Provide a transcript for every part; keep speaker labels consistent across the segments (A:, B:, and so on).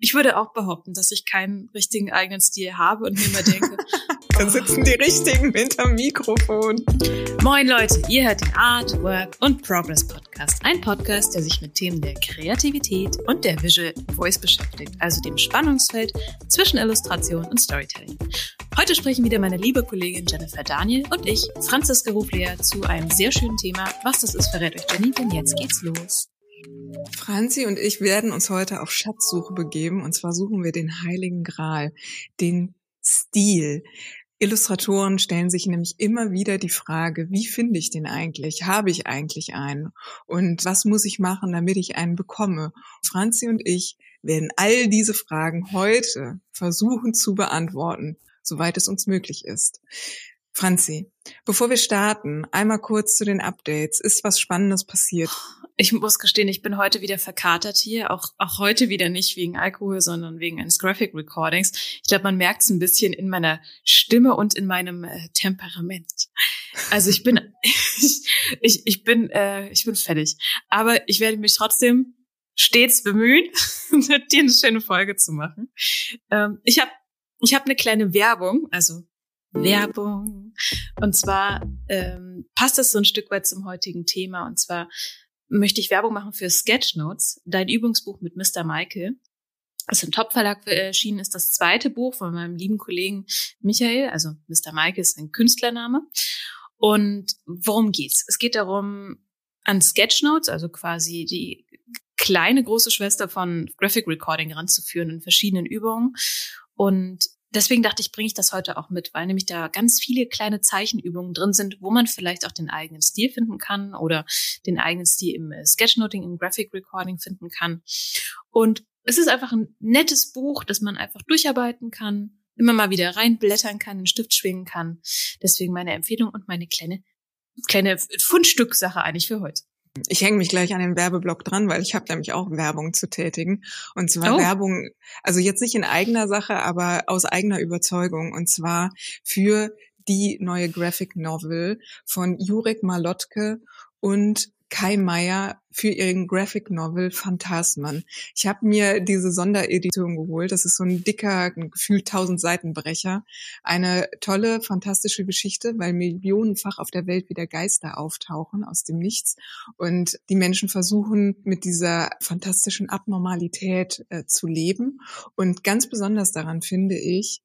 A: Ich würde auch behaupten, dass ich keinen richtigen eigenen Stil habe und mir immer denke,
B: da sitzen die Richtigen hinterm Mikrofon.
A: Moin Leute, ihr hört den Art, Work und Progress Podcast. Ein Podcast, der sich mit Themen der Kreativität und der Visual Voice beschäftigt, also dem Spannungsfeld zwischen Illustration und Storytelling. Heute sprechen wieder meine liebe Kollegin Jennifer Daniel und ich, Franziska Rufleer, zu einem sehr schönen Thema. Was das ist, verrät euch Jenny, denn jetzt geht's los.
B: Franzi und ich werden uns heute auf Schatzsuche begeben und zwar suchen wir den Heiligen Gral, den Stil. Illustratoren stellen sich nämlich immer wieder die Frage, wie finde ich den eigentlich? Habe ich eigentlich einen? Und was muss ich machen, damit ich einen bekomme? Franzi und ich werden all diese Fragen heute versuchen zu beantworten, soweit es uns möglich ist. Franzi, bevor wir starten, einmal kurz zu den Updates. Ist was Spannendes passiert?
A: Ich muss gestehen, ich bin heute wieder verkatert hier. Auch, auch heute wieder nicht wegen Alkohol, sondern wegen eines Graphic Recordings. Ich glaube, man merkt es ein bisschen in meiner Stimme und in meinem äh, Temperament. Also ich bin, ich, ich, ich bin, äh, ich bin fertig. Aber ich werde mich trotzdem stets bemühen, dir eine schöne Folge zu machen. Ähm, ich habe ich hab eine kleine Werbung, also Werbung. Und zwar ähm, passt das so ein Stück weit zum heutigen Thema. Und zwar möchte ich Werbung machen für Sketchnotes, dein Übungsbuch mit Mr. Michael. Das im Top-Verlag erschienen ist das zweite Buch von meinem lieben Kollegen Michael. Also Mr. Michael ist ein Künstlername. Und worum geht's? Es geht darum, an Sketchnotes, also quasi die kleine große Schwester von Graphic Recording ranzuführen in verschiedenen Übungen. Und deswegen dachte ich, bringe ich das heute auch mit, weil nämlich da ganz viele kleine Zeichenübungen drin sind, wo man vielleicht auch den eigenen Stil finden kann oder den eigenen Stil im äh, Sketchnoting, im Graphic Recording finden kann. Und es ist einfach ein nettes Buch, das man einfach durcharbeiten kann, immer mal wieder reinblättern kann, einen Stift schwingen kann. Deswegen meine Empfehlung und meine kleine, kleine Fundstücksache eigentlich für heute.
B: Ich hänge mich gleich an den Werbeblock dran, weil ich habe nämlich auch Werbung zu tätigen. Und zwar oh. Werbung, also jetzt nicht in eigener Sache, aber aus eigener Überzeugung. Und zwar für die neue Graphic Novel von Jurek Malotke und Kai Meier für ihren Graphic Novel Phantasmen. Ich habe mir diese Sonderedition geholt. Das ist so ein dicker, gefühlt tausend Seitenbrecher. Eine tolle, fantastische Geschichte, weil millionenfach auf der Welt wieder Geister auftauchen aus dem Nichts und die Menschen versuchen mit dieser fantastischen Abnormalität äh, zu leben. Und ganz besonders daran finde ich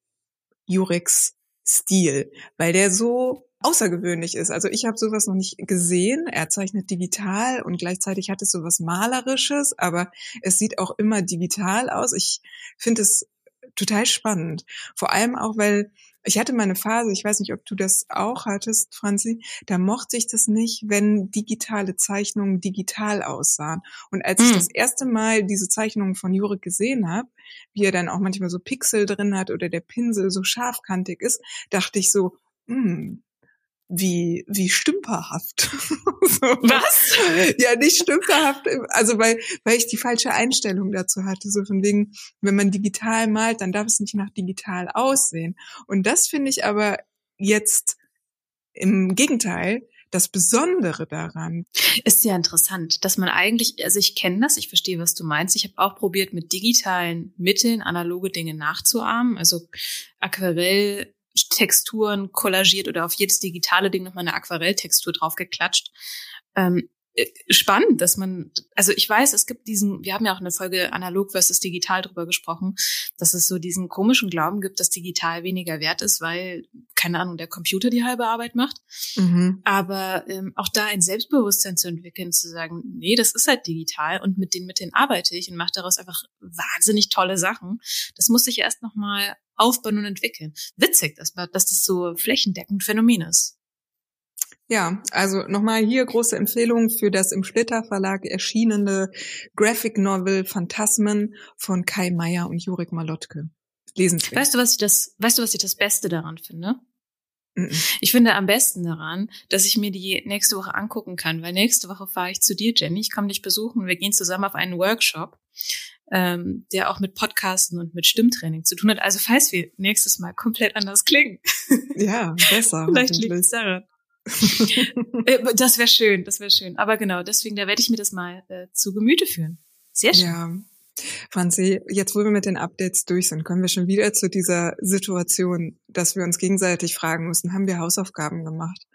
B: Jureks Stil, weil der so außergewöhnlich ist. Also ich habe sowas noch nicht gesehen. Er zeichnet digital und gleichzeitig hat es sowas Malerisches, aber es sieht auch immer digital aus. Ich finde es total spannend. Vor allem auch, weil ich hatte meine Phase, ich weiß nicht, ob du das auch hattest, Franzi, da mochte ich das nicht, wenn digitale Zeichnungen digital aussahen. Und als hm. ich das erste Mal diese Zeichnungen von Jurek gesehen habe, wie er dann auch manchmal so Pixel drin hat oder der Pinsel so scharfkantig ist, dachte ich so, hm, wie, wie stümperhaft.
A: so. Was?
B: Ja, nicht stümperhaft, also weil, weil ich die falsche Einstellung dazu hatte. So von wegen, wenn man digital malt, dann darf es nicht nach digital aussehen. Und das finde ich aber jetzt im Gegenteil das Besondere daran.
A: Ist ja interessant, dass man eigentlich, also ich kenne das, ich verstehe, was du meinst. Ich habe auch probiert, mit digitalen Mitteln analoge Dinge nachzuahmen. Also Aquarell Texturen kollagiert oder auf jedes digitale Ding nochmal eine Aquarelltextur draufgeklatscht. Ähm, äh, spannend, dass man, also ich weiß, es gibt diesen, wir haben ja auch eine Folge analog versus digital drüber gesprochen, dass es so diesen komischen Glauben gibt, dass digital weniger wert ist, weil, keine Ahnung, der Computer die halbe Arbeit macht. Mhm. Aber ähm, auch da ein Selbstbewusstsein zu entwickeln, zu sagen, nee, das ist halt digital und mit den Mitteln arbeite ich und mache daraus einfach wahnsinnig tolle Sachen. Das muss sich erst nochmal aufbauen und entwickeln. Witzig, dass, dass das so flächendeckend Phänomen ist.
B: Ja, also nochmal hier große Empfehlung für das im Splitter Verlag erschienene Graphic Novel Phantasmen von Kai Meier und Jurik Malotke.
A: Lesenswert. Weißt du, was ich das, weißt du, was ich das Beste daran finde? -mm. Ich finde am besten daran, dass ich mir die nächste Woche angucken kann, weil nächste Woche fahre ich zu dir, Jenny. Ich komme dich besuchen. Wir gehen zusammen auf einen Workshop, ähm, der auch mit Podcasten und mit Stimmtraining zu tun hat. Also falls wir nächstes Mal komplett anders klingen.
B: Ja, besser.
A: Vielleicht liegt es daran. Äh, das wäre schön, das wäre schön. Aber genau, deswegen, da werde ich mir das mal äh, zu Gemüte führen. Sehr schön.
B: Ja. Franzi, jetzt wo wir mit den Updates durch sind, kommen wir schon wieder zu dieser Situation, dass wir uns gegenseitig fragen müssen, haben wir Hausaufgaben gemacht?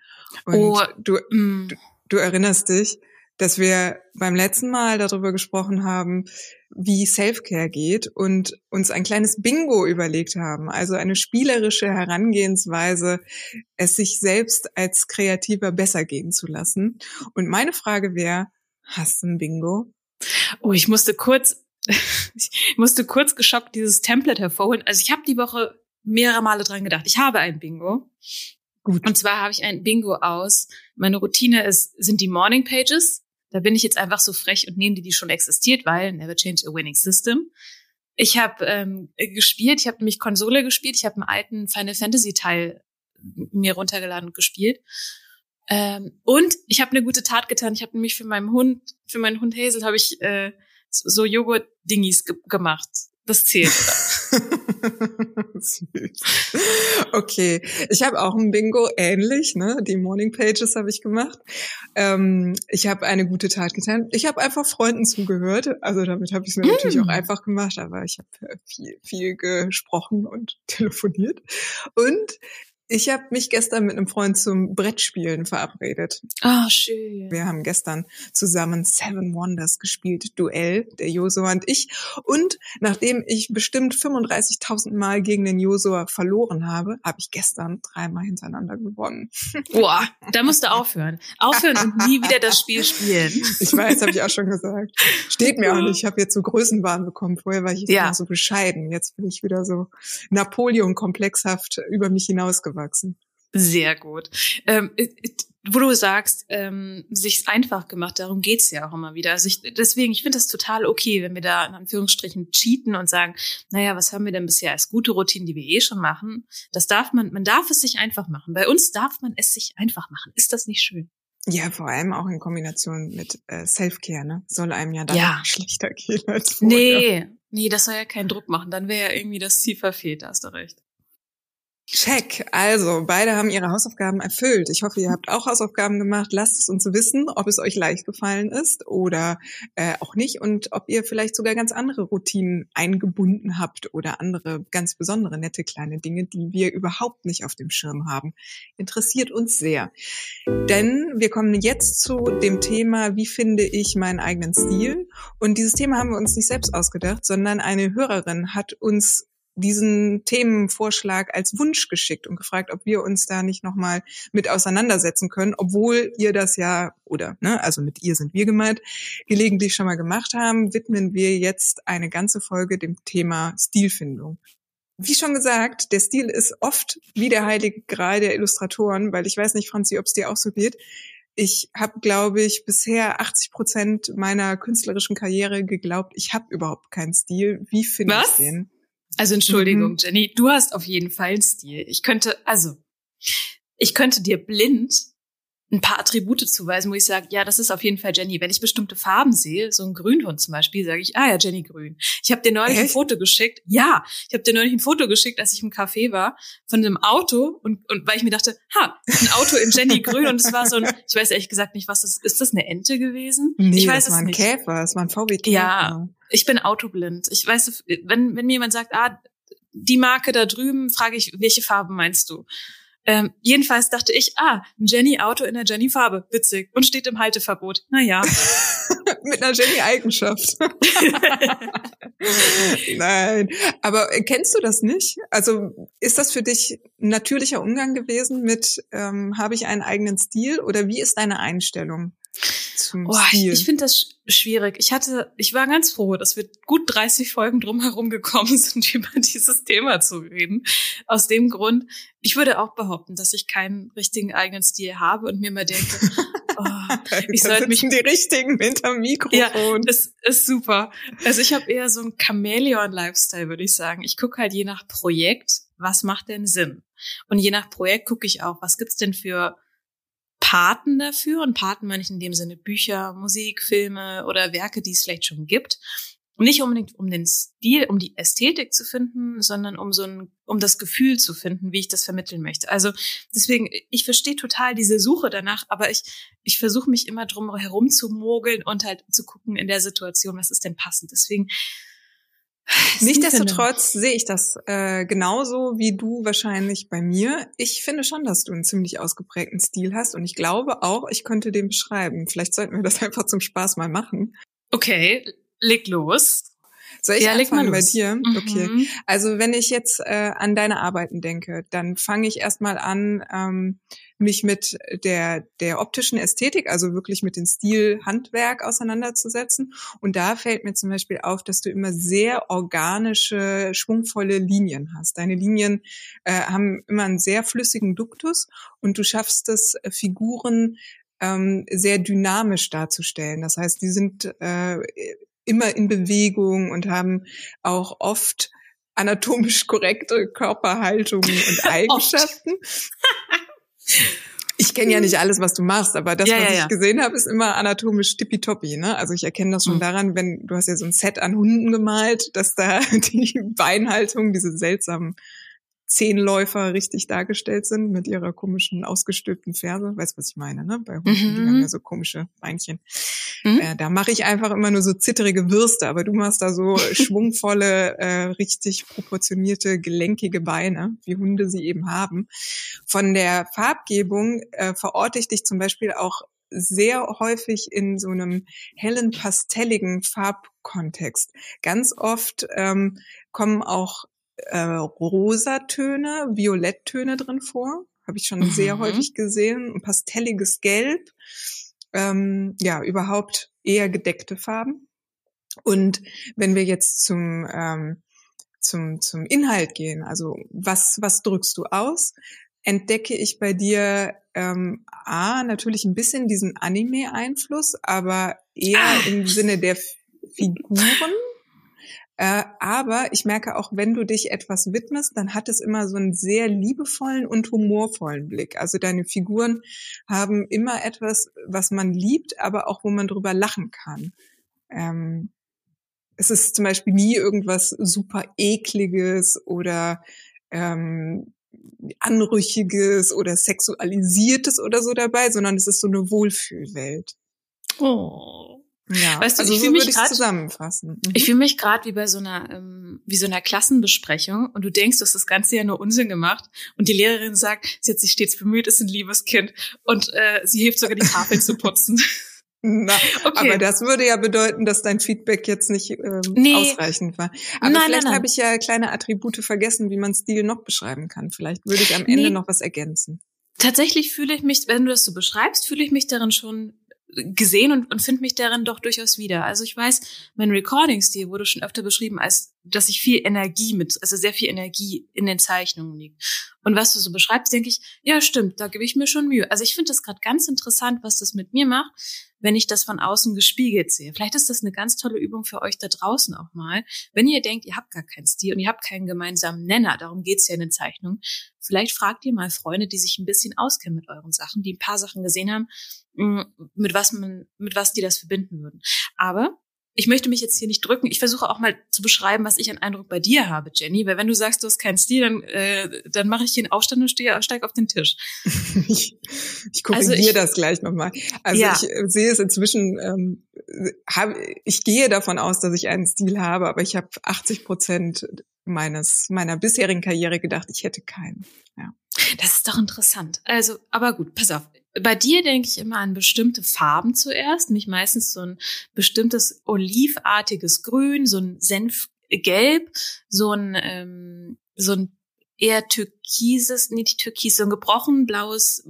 B: Und oh, du, mm. du, du erinnerst dich, dass wir beim letzten Mal darüber gesprochen haben, wie Selfcare geht und uns ein kleines Bingo überlegt haben, also eine spielerische Herangehensweise, es sich selbst als Kreativer besser gehen zu lassen. Und meine Frage wäre, hast du ein Bingo?
A: Oh, ich musste kurz, ich musste kurz geschockt dieses Template hervorholen. Also ich habe die Woche mehrere Male dran gedacht. Ich habe ein Bingo. Gut. Und zwar habe ich ein Bingo aus. Meine Routine ist, sind die Morning Pages. Da bin ich jetzt einfach so frech und nehme die, die schon existiert, weil never change a winning system. Ich habe ähm, gespielt, ich habe nämlich Konsole gespielt, ich habe einen alten Final Fantasy Teil mir runtergeladen und gespielt. Ähm, und ich habe eine gute Tat getan. Ich habe nämlich für meinen Hund, für meinen Hund Hazel, habe ich äh, so Joghurt-Dingies ge gemacht. Das zählt.
B: okay, ich habe auch ein Bingo ähnlich, ne? Die Morning Pages habe ich gemacht. Ähm, ich habe eine gute Tat getan. Ich habe einfach Freunden zugehört. Also damit habe ich es mir mm. natürlich auch einfach gemacht, aber ich habe viel, viel gesprochen und telefoniert. Und ich habe mich gestern mit einem Freund zum Brettspielen verabredet.
A: Ah, oh, schön.
B: Wir haben gestern zusammen Seven Wonders gespielt, Duell, der Josua und ich. Und nachdem ich bestimmt 35.000 Mal gegen den Josua verloren habe, habe ich gestern dreimal hintereinander gewonnen.
A: Boah, da musst du aufhören. Aufhören und nie wieder das Spiel spielen.
B: Ich weiß, habe ich auch schon gesagt. Steht mir auch nicht. Ich habe jetzt so Größenwahn bekommen. Vorher war ich ja. immer so bescheiden. Jetzt bin ich wieder so Napoleon-komplexhaft über mich hinausgewachsen aufgewachsen.
A: Sehr gut. Ähm, wo du sagst, ähm, sich's einfach gemacht, darum geht's ja auch immer wieder. Also ich, deswegen, ich finde das total okay, wenn wir da in Anführungsstrichen cheaten und sagen, naja, was haben wir denn bisher als gute Routinen, die wir eh schon machen? Das darf man, man darf es sich einfach machen. Bei uns darf man es sich einfach machen. Ist das nicht schön?
B: Ja, vor allem auch in Kombination mit äh, Self-Care, ne? Soll einem ja dann ja. schlechter gehen als
A: vorher. Nee, nee, das soll ja keinen Druck machen. Dann wäre ja irgendwie das Ziel verfehlt, da hast du recht.
B: Check. Also, beide haben ihre Hausaufgaben erfüllt. Ich hoffe, ihr habt auch Hausaufgaben gemacht. Lasst es uns wissen, ob es euch leicht gefallen ist oder äh, auch nicht und ob ihr vielleicht sogar ganz andere Routinen eingebunden habt oder andere ganz besondere nette kleine Dinge, die wir überhaupt nicht auf dem Schirm haben. Interessiert uns sehr. Denn wir kommen jetzt zu dem Thema, wie finde ich meinen eigenen Stil? Und dieses Thema haben wir uns nicht selbst ausgedacht, sondern eine Hörerin hat uns diesen Themenvorschlag als Wunsch geschickt und gefragt, ob wir uns da nicht nochmal mit auseinandersetzen können, obwohl ihr das ja, oder, ne, also mit ihr sind wir gemeint, gelegentlich schon mal gemacht haben, widmen wir jetzt eine ganze Folge dem Thema Stilfindung. Wie schon gesagt, der Stil ist oft wie der heilige Gral der Illustratoren, weil ich weiß nicht, Franzi, ob es dir auch so geht. Ich habe, glaube ich, bisher 80 Prozent meiner künstlerischen Karriere geglaubt, ich habe überhaupt keinen Stil. Wie finde ich den?
A: Also Entschuldigung, mhm. Jenny, du hast auf jeden Fall einen Stil. Ich könnte, also, ich könnte dir blind ein paar Attribute zuweisen, wo ich sage, ja, das ist auf jeden Fall Jenny. Wenn ich bestimmte Farben sehe, so ein Grünton zum Beispiel, sage ich, ah ja, Jenny Grün. Ich habe dir neulich Echt? ein Foto geschickt. Ja, ich habe dir neulich ein Foto geschickt, als ich im Café war, von einem Auto und, und weil ich mir dachte, ha, ein Auto in Jenny Grün und es war so ein, ich weiß ehrlich gesagt nicht, was das ist. Ist das eine Ente gewesen?
B: Nee,
A: ich weiß
B: das war ein nicht. Käfer, das war ein VW Käfer.
A: Ja, ich bin autoblind. Ich weiß, wenn, wenn mir jemand sagt, ah, die Marke da drüben, frage ich, welche Farbe meinst du? Ähm, jedenfalls dachte ich, ah, ein Jenny-Auto in der Jenny-Farbe, witzig, und steht im Halteverbot. Naja.
B: Mit einer Jenny-Eigenschaft. Nein, aber kennst du das nicht? Also ist das für dich ein natürlicher Umgang gewesen mit, ähm, habe ich einen eigenen Stil oder wie ist deine Einstellung?
A: Zum oh, Stil? Ich, ich finde das schwierig. Ich hatte, ich war ganz froh, dass wir gut 30 Folgen drumherum gekommen sind, über dieses Thema zu reden. Aus dem Grund, ich würde auch behaupten, dass ich keinen richtigen eigenen Stil habe und mir mal denke, oh,
B: ich sollte mich die richtigen hinterm Mikrofon. Ja,
A: das ist super. Also ich habe eher so einen Chameleon-Lifestyle, würde ich sagen. Ich gucke halt je nach Projekt, was macht denn Sinn? Und je nach Projekt gucke ich auch, was gibt's denn für Paten dafür. Und Paten meine ich in dem Sinne Bücher, Musik, Filme oder Werke, die es vielleicht schon gibt. nicht unbedingt um den Stil, um die Ästhetik zu finden, sondern um so ein, um das Gefühl zu finden, wie ich das vermitteln möchte. Also deswegen, ich verstehe total diese Suche danach, aber ich, ich versuche mich immer drum herum zu mogeln und halt zu gucken in der Situation, was ist denn passend. Deswegen
B: Nichtsdestotrotz sehe ich das äh, genauso wie du wahrscheinlich bei mir. Ich finde schon, dass du einen ziemlich ausgeprägten Stil hast und ich glaube auch, ich könnte den beschreiben. Vielleicht sollten wir das einfach zum Spaß mal machen.
A: Okay, leg los.
B: Soll ich ja, anfangen bei dir? Mhm. Okay. Also wenn ich jetzt äh, an deine Arbeiten denke, dann fange ich erstmal an, ähm, mich mit der, der optischen Ästhetik, also wirklich mit dem Stil Handwerk auseinanderzusetzen. Und da fällt mir zum Beispiel auf, dass du immer sehr organische, schwungvolle Linien hast. Deine Linien äh, haben immer einen sehr flüssigen Duktus und du schaffst es, äh, Figuren ähm, sehr dynamisch darzustellen. Das heißt, die sind äh, immer in Bewegung und haben auch oft anatomisch korrekte Körperhaltungen und Eigenschaften. Ich kenne ja nicht alles, was du machst, aber das, ja, was ja, ich ja. gesehen habe, ist immer anatomisch tippitoppi. Ne? Also ich erkenne das schon mhm. daran, wenn du hast ja so ein Set an Hunden gemalt, dass da die Beinhaltung, diese seltsamen Zehnläufer richtig dargestellt sind mit ihrer komischen ausgestülpten Ferse. Weißt was ich meine, ne? Bei Hunden, mhm. die haben ja so komische Beinchen. Mhm. Äh, da mache ich einfach immer nur so zitterige Würste, aber du machst da so schwungvolle, äh, richtig proportionierte, gelenkige Beine, wie Hunde sie eben haben. Von der Farbgebung äh, verorte ich dich zum Beispiel auch sehr häufig in so einem hellen, pastelligen Farbkontext. Ganz oft ähm, kommen auch äh, Rosatöne, Violetttöne drin vor. Habe ich schon mhm. sehr häufig gesehen. Ein pastelliges Gelb. Ähm, ja, überhaupt eher gedeckte Farben. Und wenn wir jetzt zum, ähm, zum, zum Inhalt gehen, also was, was drückst du aus, entdecke ich bei dir ähm, A, natürlich ein bisschen diesen Anime-Einfluss, aber eher ah. im Sinne der Figuren äh, aber ich merke auch, wenn du dich etwas widmest, dann hat es immer so einen sehr liebevollen und humorvollen Blick. Also deine Figuren haben immer etwas, was man liebt, aber auch wo man drüber lachen kann. Ähm, es ist zum Beispiel nie irgendwas super ekliges oder ähm, anrüchiges oder sexualisiertes oder so dabei, sondern es ist so eine Wohlfühlwelt.
A: Oh.
B: Ja, weißt du, also ich fühle so mich grad, zusammenfassen.
A: Mhm. Ich fühle mich gerade wie bei so einer ähm, wie so einer Klassenbesprechung und du denkst, du hast das ganze ja nur Unsinn gemacht und die Lehrerin sagt, sie hat sich stets bemüht, ist ein liebes Kind und äh, sie hilft sogar die Tafel zu putzen.
B: Na, okay. aber das würde ja bedeuten, dass dein Feedback jetzt nicht ähm, nee. ausreichend war. Aber nein, vielleicht habe ich ja kleine Attribute vergessen, wie man Stil noch beschreiben kann. Vielleicht würde ich am Ende nee. noch was ergänzen.
A: Tatsächlich fühle ich mich, wenn du das so beschreibst, fühle ich mich darin schon gesehen und, und finde mich darin doch durchaus wieder. Also ich weiß, mein Recording-Stil wurde schon öfter beschrieben, als dass ich viel Energie mit, also sehr viel Energie in den Zeichnungen liegt. Und was du so beschreibst, denke ich, ja, stimmt, da gebe ich mir schon Mühe. Also ich finde das gerade ganz interessant, was das mit mir macht, wenn ich das von außen gespiegelt sehe. Vielleicht ist das eine ganz tolle Übung für euch da draußen auch mal. Wenn ihr denkt, ihr habt gar keinen Stil und ihr habt keinen gemeinsamen Nenner, darum geht's ja in den Zeichnungen, vielleicht fragt ihr mal Freunde, die sich ein bisschen auskennen mit euren Sachen, die ein paar Sachen gesehen haben, mm, mit was man, mit was die das verbinden würden. Aber ich möchte mich jetzt hier nicht drücken. Ich versuche auch mal zu beschreiben, was ich an Eindruck bei dir habe, Jenny. Weil wenn du sagst, du hast keinen Stil, dann, äh, dann mache ich hier einen Aufstand und stehe, steig auf den Tisch.
B: ich, ich korrigiere also das gleich nochmal. Also ja. ich äh, sehe es inzwischen, ähm, hab, ich gehe davon aus, dass ich einen Stil habe, aber ich habe 80 Prozent meines meiner bisherigen Karriere gedacht, ich hätte keinen. Ja.
A: Das ist doch interessant. Also, aber gut, pass auf bei dir denke ich immer an bestimmte Farben zuerst, mich meistens so ein bestimmtes olivartiges Grün, so ein Senfgelb, so ein ähm, so ein eher türkises, nicht türkis, so ein gebrochen blaues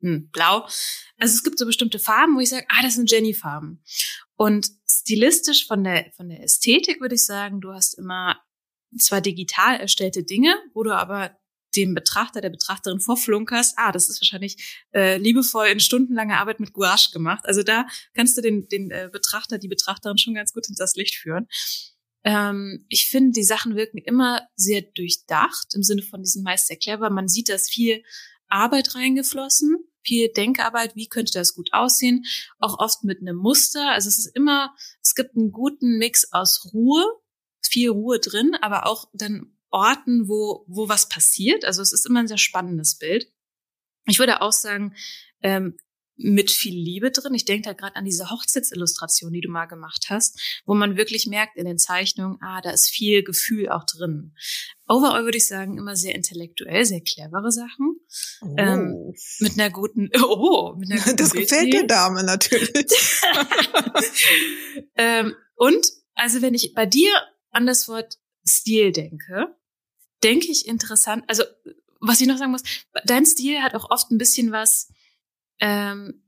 A: hm, Blau. Also es gibt so bestimmte Farben, wo ich sage, ah, das sind Jenny-Farben. Und stilistisch von der von der Ästhetik würde ich sagen, du hast immer zwar digital erstellte Dinge, wo du aber dem Betrachter, der Betrachterin vorflunkerst, ah, das ist wahrscheinlich äh, liebevoll in stundenlanger Arbeit mit Gouache gemacht. Also da kannst du den, den äh, Betrachter, die Betrachterin schon ganz gut hinters Licht führen. Ähm, ich finde, die Sachen wirken immer sehr durchdacht, im Sinne von diesem Meister clever. Man sieht, dass viel Arbeit reingeflossen, viel Denkarbeit, wie könnte das gut aussehen, auch oft mit einem Muster. Also es ist immer, es gibt einen guten Mix aus Ruhe, viel Ruhe drin, aber auch dann Orten, wo, wo was passiert. Also es ist immer ein sehr spannendes Bild. Ich würde auch sagen, ähm, mit viel Liebe drin. Ich denke da gerade an diese Hochzeitsillustration, die du mal gemacht hast, wo man wirklich merkt in den Zeichnungen, ah, da ist viel Gefühl auch drin. Overall würde ich sagen, immer sehr intellektuell, sehr clevere Sachen. Oh. Ähm, mit einer guten, oh, mit einer guten
B: Das gefällt der Dame natürlich.
A: ähm, und, also wenn ich bei dir an das Wort Stil denke, denke ich interessant, also was ich noch sagen muss, dein Stil hat auch oft ein bisschen was, ähm,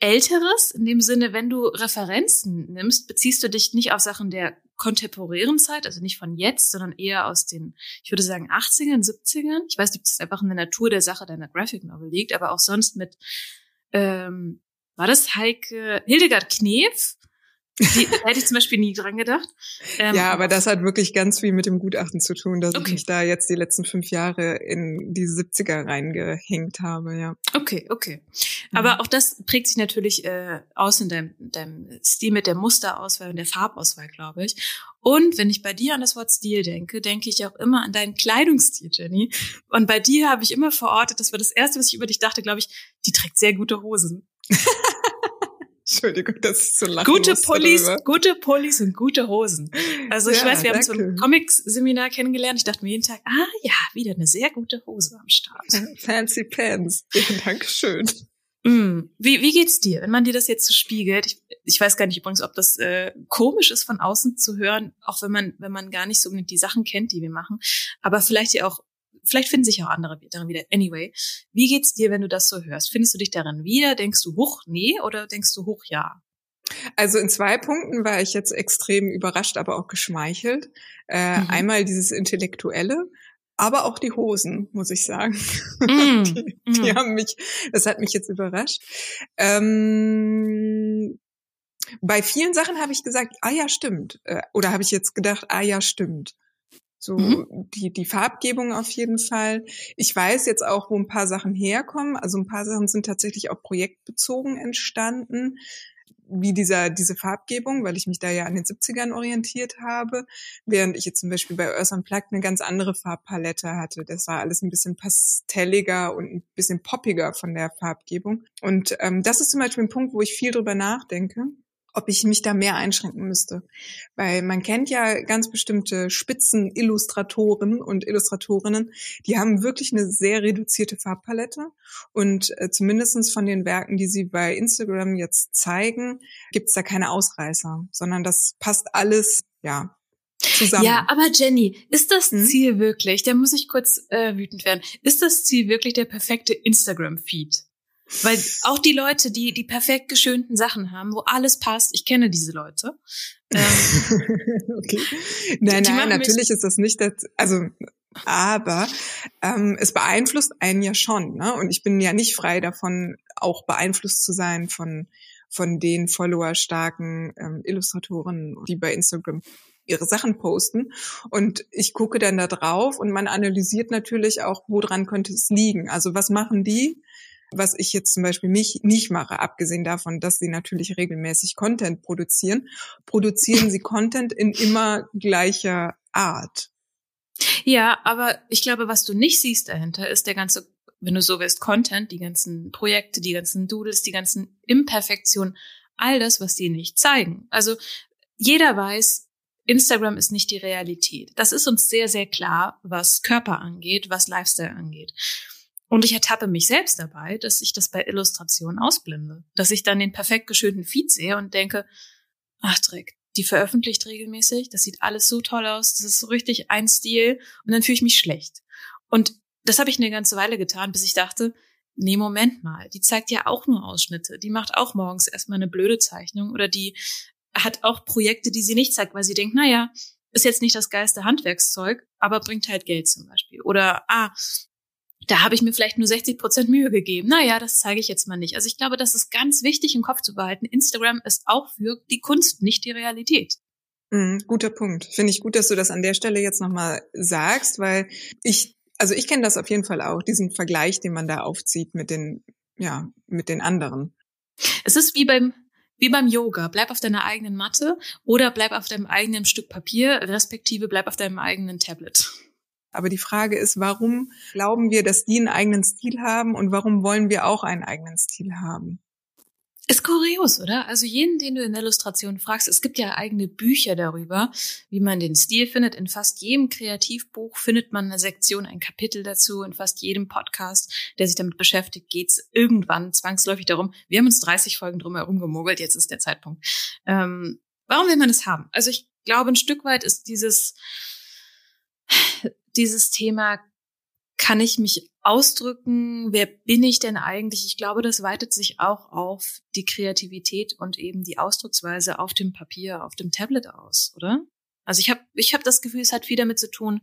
A: Älteres, in dem Sinne, wenn du Referenzen nimmst, beziehst du dich nicht auf Sachen der kontemporären Zeit, also nicht von jetzt, sondern eher aus den, ich würde sagen, 80ern, 70ern. Ich weiß nicht, ob das einfach in der Natur der Sache deiner Graphic Novel liegt, aber auch sonst mit, ähm, war das Heike, Hildegard Knef, die, da hätte ich zum Beispiel nie dran gedacht.
B: Ähm, ja, aber das hat wirklich ganz viel mit dem Gutachten zu tun, dass okay. ich mich da jetzt die letzten fünf Jahre in die 70er reingehängt habe, ja.
A: Okay, okay. Aber mhm. auch das prägt sich natürlich äh, aus in deinem, deinem Stil mit der Musterauswahl und der Farbauswahl, glaube ich. Und wenn ich bei dir an das Wort Stil denke, denke ich auch immer an deinen Kleidungsstil, Jenny. Und bei dir habe ich immer verortet, das war das Erste, was ich über dich dachte, glaube ich, die trägt sehr gute Hosen.
B: Entschuldigung, das ist so lachen
A: Gute Pullis, darüber. gute Pullis und gute Hosen. Also ich ja, weiß, wir danke. haben so ein Comics-Seminar kennengelernt. Ich dachte mir jeden Tag, ah ja, wieder eine sehr gute Hose am Start.
B: Fancy Pants. Ja, danke schön.
A: Mm. Wie, wie geht's dir, wenn man dir das jetzt so spiegelt? Ich, ich weiß gar nicht übrigens, ob das äh, komisch ist, von außen zu hören, auch wenn man, wenn man gar nicht so die Sachen kennt, die wir machen. Aber vielleicht ja auch vielleicht finden sich auch andere darin wieder. Anyway, wie geht's dir, wenn du das so hörst? Findest du dich darin wieder? Denkst du hoch nee oder denkst du hoch ja?
B: Also in zwei Punkten war ich jetzt extrem überrascht, aber auch geschmeichelt. Äh, mhm. Einmal dieses Intellektuelle, aber auch die Hosen, muss ich sagen. Mm. die, die mm. haben mich, das hat mich jetzt überrascht. Ähm, bei vielen Sachen habe ich gesagt, ah ja, stimmt. Äh, oder habe ich jetzt gedacht, ah ja, stimmt. So mhm. die, die Farbgebung auf jeden Fall. Ich weiß jetzt auch, wo ein paar Sachen herkommen. Also ein paar Sachen sind tatsächlich auch projektbezogen entstanden, wie dieser, diese Farbgebung, weil ich mich da ja an den 70ern orientiert habe, während ich jetzt zum Beispiel bei Earth Unplugged eine ganz andere Farbpalette hatte. Das war alles ein bisschen pastelliger und ein bisschen poppiger von der Farbgebung. Und ähm, das ist zum Beispiel ein Punkt, wo ich viel drüber nachdenke ob ich mich da mehr einschränken müsste. Weil man kennt ja ganz bestimmte Spitzenillustratoren und Illustratorinnen, die haben wirklich eine sehr reduzierte Farbpalette. Und äh, zumindestens von den Werken, die sie bei Instagram jetzt zeigen, gibt's da keine Ausreißer, sondern das passt alles, ja, Zusammen.
A: Ja, aber Jenny, ist das hm? Ziel wirklich, da muss ich kurz äh, wütend werden, ist das Ziel wirklich der perfekte Instagram-Feed? Weil auch die Leute, die die perfekt geschönten Sachen haben, wo alles passt, ich kenne diese Leute. Ähm,
B: okay. Nein, die, die nein, natürlich ist das nicht das, also aber ähm, es beeinflusst einen ja schon, ne? Und ich bin ja nicht frei davon, auch beeinflusst zu sein von von den Follower-starken ähm, Illustratoren, die bei Instagram ihre Sachen posten. Und ich gucke dann da drauf und man analysiert natürlich auch, woran könnte es liegen. Also was machen die? Was ich jetzt zum Beispiel nicht, nicht mache, abgesehen davon, dass sie natürlich regelmäßig Content produzieren, produzieren sie Content in immer gleicher Art.
A: Ja, aber ich glaube, was du nicht siehst dahinter, ist der ganze, wenn du so willst, Content, die ganzen Projekte, die ganzen Doodles, die ganzen Imperfektionen, all das, was die nicht zeigen. Also jeder weiß, Instagram ist nicht die Realität. Das ist uns sehr, sehr klar, was Körper angeht, was Lifestyle angeht. Und ich ertappe mich selbst dabei, dass ich das bei Illustrationen ausblende. Dass ich dann den perfekt geschönten Feed sehe und denke, ach Dreck, die veröffentlicht regelmäßig, das sieht alles so toll aus, das ist so richtig ein Stil und dann fühle ich mich schlecht. Und das habe ich eine ganze Weile getan, bis ich dachte, nee, Moment mal, die zeigt ja auch nur Ausschnitte, die macht auch morgens erstmal eine blöde Zeichnung oder die hat auch Projekte, die sie nicht zeigt, weil sie denkt, naja, ist jetzt nicht das geilste Handwerkszeug, aber bringt halt Geld zum Beispiel. Oder, ah, da habe ich mir vielleicht nur 60 Prozent Mühe gegeben. Naja, das zeige ich jetzt mal nicht. Also ich glaube, das ist ganz wichtig im Kopf zu behalten. Instagram ist auch für die Kunst, nicht die Realität.
B: Mhm, guter Punkt. Finde ich gut, dass du das an der Stelle jetzt nochmal sagst, weil ich, also ich kenne das auf jeden Fall auch, diesen Vergleich, den man da aufzieht mit den ja, mit den anderen.
A: Es ist wie beim, wie beim Yoga. Bleib auf deiner eigenen Matte oder bleib auf deinem eigenen Stück Papier, respektive bleib auf deinem eigenen Tablet.
B: Aber die Frage ist, warum glauben wir, dass die einen eigenen Stil haben und warum wollen wir auch einen eigenen Stil haben?
A: Ist kurios, oder? Also jeden, den du in der Illustration fragst, es gibt ja eigene Bücher darüber, wie man den Stil findet. In fast jedem Kreativbuch findet man eine Sektion, ein Kapitel dazu. In fast jedem Podcast, der sich damit beschäftigt, geht's irgendwann zwangsläufig darum. Wir haben uns 30 Folgen drum herum gemogelt, jetzt ist der Zeitpunkt. Ähm, warum will man es haben? Also ich glaube, ein Stück weit ist dieses, dieses Thema kann ich mich ausdrücken? Wer bin ich denn eigentlich? Ich glaube, das weitet sich auch auf die Kreativität und eben die Ausdrucksweise auf dem Papier, auf dem Tablet aus, oder? Also ich habe ich hab das Gefühl, es hat viel damit zu tun,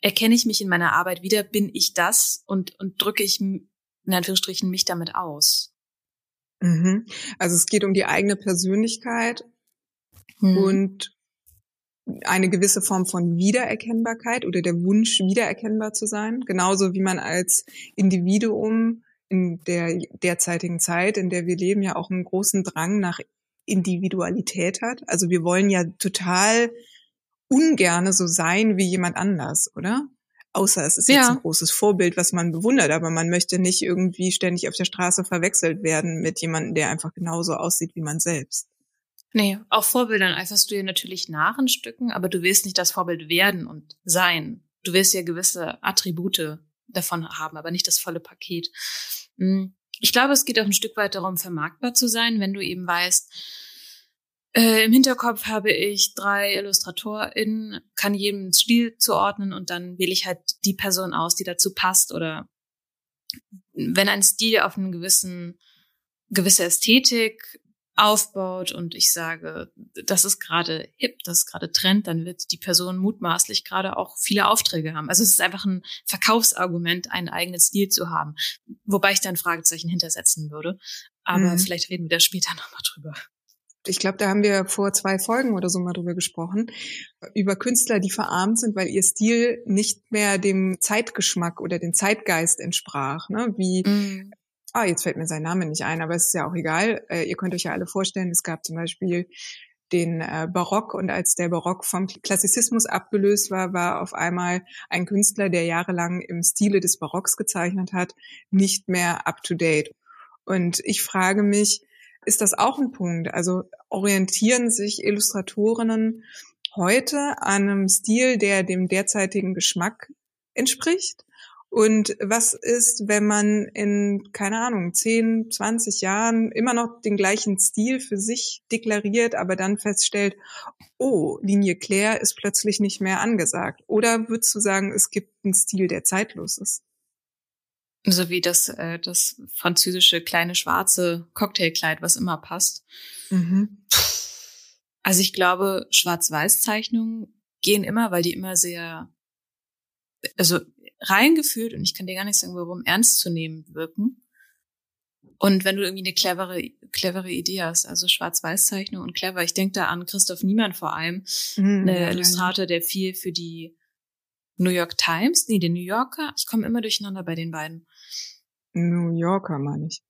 A: erkenne ich mich in meiner Arbeit wieder, bin ich das und, und drücke ich in Anführungsstrichen mich damit aus.
B: Mhm. Also es geht um die eigene Persönlichkeit hm. und eine gewisse Form von Wiedererkennbarkeit oder der Wunsch, wiedererkennbar zu sein. Genauso wie man als Individuum in der derzeitigen Zeit, in der wir leben, ja auch einen großen Drang nach Individualität hat. Also wir wollen ja total ungerne so sein wie jemand anders, oder? Außer es ist ja. jetzt ein großes Vorbild, was man bewundert, aber man möchte nicht irgendwie ständig auf der Straße verwechselt werden mit jemandem, der einfach genauso aussieht wie man selbst.
A: Nee, auch Vorbildern eiferst du dir natürlich nach in Stücken, aber du willst nicht das Vorbild werden und sein. Du willst ja gewisse Attribute davon haben, aber nicht das volle Paket. Hm. Ich glaube, es geht auch ein Stück weit darum, vermarktbar zu sein, wenn du eben weißt, äh, im Hinterkopf habe ich drei IllustratorInnen, kann jedem Stil zuordnen und dann wähle ich halt die Person aus, die dazu passt oder wenn ein Stil auf einen gewissen gewisse Ästhetik aufbaut und ich sage, das ist gerade hip, das ist gerade Trend, dann wird die Person mutmaßlich gerade auch viele Aufträge haben. Also es ist einfach ein Verkaufsargument, einen eigenen Stil zu haben, wobei ich da ein Fragezeichen hintersetzen würde. Aber mhm. vielleicht reden wir da später nochmal drüber.
B: Ich glaube, da haben wir vor zwei Folgen oder so mal drüber gesprochen, über Künstler, die verarmt sind, weil ihr Stil nicht mehr dem Zeitgeschmack oder dem Zeitgeist entsprach, ne? wie mhm ah, jetzt fällt mir sein Name nicht ein, aber es ist ja auch egal. Äh, ihr könnt euch ja alle vorstellen, es gab zum Beispiel den äh, Barock und als der Barock vom Klassizismus abgelöst war, war auf einmal ein Künstler, der jahrelang im Stile des Barocks gezeichnet hat, nicht mehr up to date. Und ich frage mich, ist das auch ein Punkt? Also orientieren sich Illustratorinnen heute an einem Stil, der dem derzeitigen Geschmack entspricht? Und was ist, wenn man in, keine Ahnung, 10, 20 Jahren immer noch den gleichen Stil für sich deklariert, aber dann feststellt, oh, Linie Claire ist plötzlich nicht mehr angesagt? Oder würdest du sagen, es gibt einen Stil, der zeitlos ist?
A: So wie das, äh, das französische kleine schwarze Cocktailkleid, was immer passt. Mhm. Also ich glaube, Schwarz-Weiß-Zeichnungen gehen immer, weil die immer sehr, also reingefühlt und ich kann dir gar nicht sagen, warum ernst zu nehmen wirken. Und wenn du irgendwie eine clevere, clevere Idee hast, also Schwarz-Weiß-Zeichnung und clever, ich denke da an Christoph Niemann vor allem, mhm, ja, Illustrator, der viel für die New York Times, nee, den New Yorker, ich komme immer durcheinander bei den beiden.
B: New Yorker meine ich.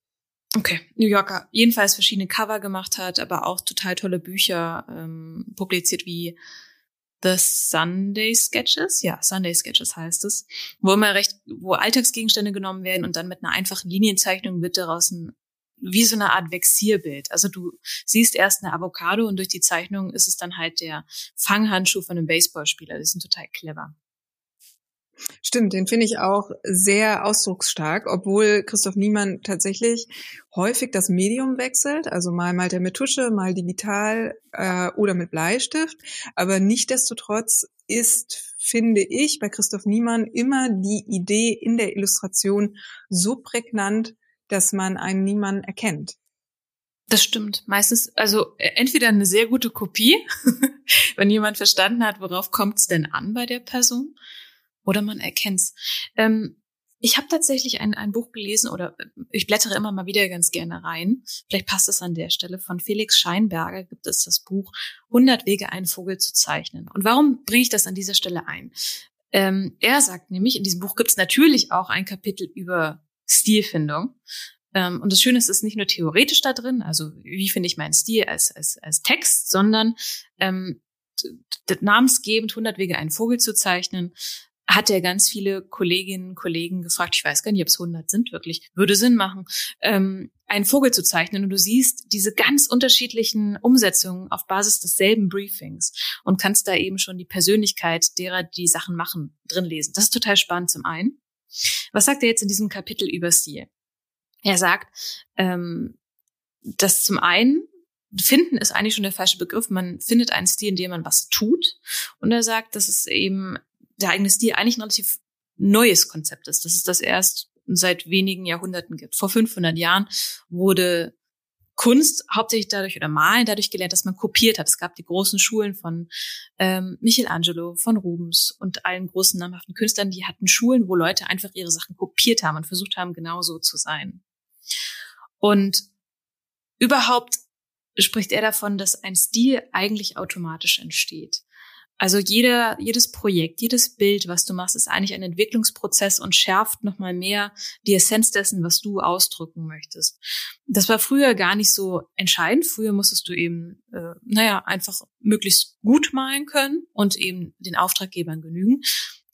A: Okay, New Yorker. Jedenfalls verschiedene Cover gemacht hat, aber auch total tolle Bücher ähm, publiziert wie The Sunday Sketches, ja, Sunday Sketches heißt es, wo immer recht, wo Alltagsgegenstände genommen werden und dann mit einer einfachen Linienzeichnung wird daraus ein wie so eine Art Vexierbild. Also du siehst erst eine Avocado und durch die Zeichnung ist es dann halt der Fanghandschuh von einem Baseballspieler. Die sind total clever.
B: Stimmt, den finde ich auch sehr ausdrucksstark, obwohl Christoph Niemann tatsächlich häufig das Medium wechselt. Also mal malt er mit Tusche, mal digital äh, oder mit Bleistift. Aber nichtdestotrotz ist, finde ich, bei Christoph Niemann immer die Idee in der Illustration so prägnant, dass man einen Niemann erkennt.
A: Das stimmt. Meistens, also äh, entweder eine sehr gute Kopie, wenn jemand verstanden hat, worauf kommt es denn an bei der Person, oder man erkennt's. Ähm, ich habe tatsächlich ein, ein Buch gelesen oder äh, ich blättere immer mal wieder ganz gerne rein. Vielleicht passt es an der Stelle. Von Felix Scheinberger gibt es das Buch 100 Wege, einen Vogel zu zeichnen. Und warum bringe ich das an dieser Stelle ein? Ähm, er sagt nämlich, in diesem Buch gibt es natürlich auch ein Kapitel über Stilfindung. Ähm, und das Schöne ist, es ist nicht nur theoretisch da drin, also wie finde ich meinen Stil als, als, als Text, sondern ähm, namensgebend 100 Wege einen Vogel zu zeichnen, hat er ganz viele Kolleginnen und Kollegen gefragt, ich weiß gar nicht, ob es 100 sind wirklich, würde Sinn machen, ähm, einen Vogel zu zeichnen und du siehst diese ganz unterschiedlichen Umsetzungen auf Basis desselben Briefings und kannst da eben schon die Persönlichkeit derer, die Sachen machen, drin lesen. Das ist total spannend zum einen. Was sagt er jetzt in diesem Kapitel über Stil? Er sagt, ähm, dass zum einen Finden ist eigentlich schon der falsche Begriff. Man findet einen Stil, in dem man was tut. Und er sagt, dass es eben der eigene Stil eigentlich ein relativ neues Konzept ist. Das ist das erst seit wenigen Jahrhunderten gibt. Vor 500 Jahren wurde Kunst hauptsächlich dadurch oder Malen dadurch gelernt, dass man kopiert hat. Es gab die großen Schulen von ähm, Michelangelo, von Rubens und allen großen namhaften Künstlern, die hatten Schulen, wo Leute einfach ihre Sachen kopiert haben und versucht haben, genauso zu sein. Und überhaupt spricht er davon, dass ein Stil eigentlich automatisch entsteht. Also jeder, jedes Projekt, jedes Bild, was du machst, ist eigentlich ein Entwicklungsprozess und schärft nochmal mehr die Essenz dessen, was du ausdrücken möchtest. Das war früher gar nicht so entscheidend. Früher musstest du eben, äh, naja, einfach möglichst gut malen können und eben den Auftraggebern genügen.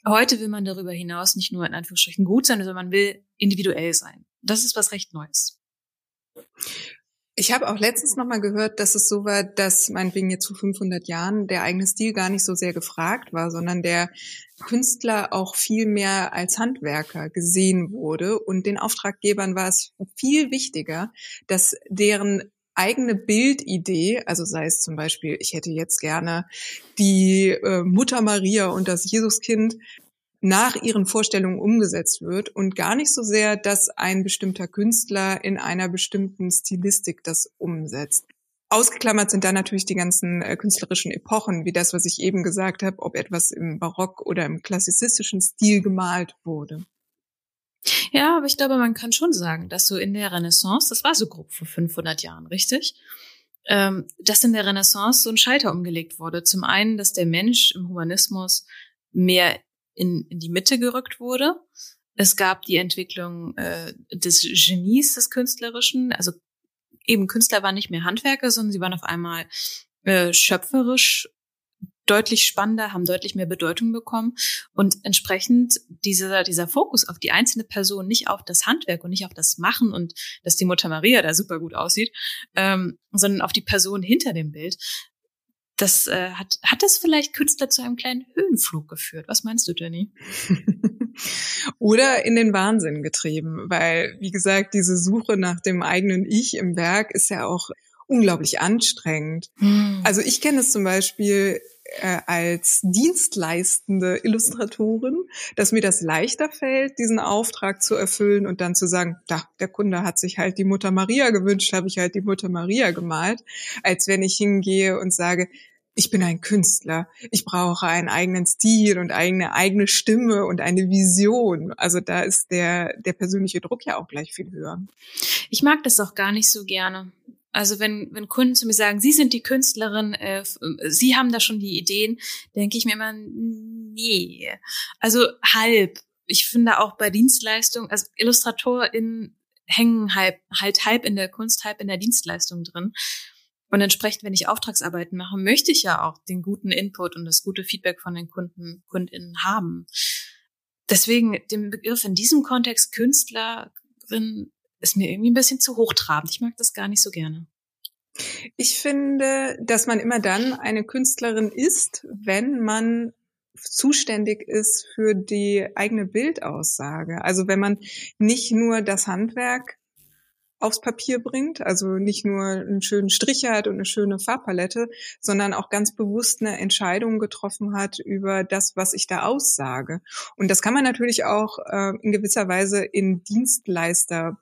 A: Heute will man darüber hinaus nicht nur in Anführungsstrichen gut sein, sondern man will individuell sein. Das ist was recht Neues.
B: Ich habe auch letztens noch mal gehört, dass es so war, dass meinetwegen jetzt zu 500 Jahren der eigene Stil gar nicht so sehr gefragt war, sondern der Künstler auch viel mehr als Handwerker gesehen wurde. Und den Auftraggebern war es viel wichtiger, dass deren eigene Bildidee, also sei es zum Beispiel, ich hätte jetzt gerne die äh, Mutter Maria und das Jesuskind nach ihren Vorstellungen umgesetzt wird und gar nicht so sehr, dass ein bestimmter Künstler in einer bestimmten Stilistik das umsetzt. Ausgeklammert sind da natürlich die ganzen äh, künstlerischen Epochen, wie das, was ich eben gesagt habe, ob etwas im Barock oder im klassizistischen Stil gemalt wurde.
A: Ja, aber ich glaube, man kann schon sagen, dass so in der Renaissance, das war so grob vor 500 Jahren, richtig? Ähm, dass in der Renaissance so ein Schalter umgelegt wurde. Zum einen, dass der Mensch im Humanismus mehr in, in die Mitte gerückt wurde. Es gab die Entwicklung äh, des Genies des Künstlerischen. Also eben Künstler waren nicht mehr Handwerker, sondern sie waren auf einmal äh, schöpferisch deutlich spannender, haben deutlich mehr Bedeutung bekommen und entsprechend dieser, dieser Fokus auf die einzelne Person, nicht auf das Handwerk und nicht auf das Machen und dass die Mutter Maria da super gut aussieht, ähm, sondern auf die Person hinter dem Bild, das äh, hat, hat das vielleicht Künstler zu einem kleinen Höhenflug geführt? Was meinst du, Jenny?
B: Oder in den Wahnsinn getrieben, weil, wie gesagt, diese Suche nach dem eigenen Ich im Werk ist ja auch unglaublich anstrengend. Hm. Also ich kenne es zum Beispiel äh, als dienstleistende Illustratorin, dass mir das leichter fällt, diesen Auftrag zu erfüllen und dann zu sagen, da, der Kunde hat sich halt die Mutter Maria gewünscht, habe ich halt die Mutter Maria gemalt, als wenn ich hingehe und sage, ich bin ein Künstler, ich brauche einen eigenen Stil und eine eigene Stimme und eine Vision. Also da ist der, der persönliche Druck ja auch gleich viel höher.
A: Ich mag das auch gar nicht so gerne. Also wenn, wenn Kunden zu mir sagen, Sie sind die Künstlerin, äh, Sie haben da schon die Ideen, denke ich mir immer, nee. Also halb. Ich finde auch bei Dienstleistungen, also IllustratorInnen hängen halb, halt halb in der Kunst, halb in der Dienstleistung drin. Und entsprechend, wenn ich Auftragsarbeiten mache, möchte ich ja auch den guten Input und das gute Feedback von den Kunden, KundInnen haben. Deswegen den Begriff in diesem Kontext Künstlerin ist mir irgendwie ein bisschen zu hochtrabend. Ich mag das gar nicht so gerne.
B: Ich finde, dass man immer dann eine Künstlerin ist, wenn man zuständig ist für die eigene Bildaussage. Also wenn man nicht nur das Handwerk aufs Papier bringt, also nicht nur einen schönen Strich hat und eine schöne Farbpalette, sondern auch ganz bewusst eine Entscheidung getroffen hat über das, was ich da aussage. Und das kann man natürlich auch äh, in gewisser Weise in Dienstleister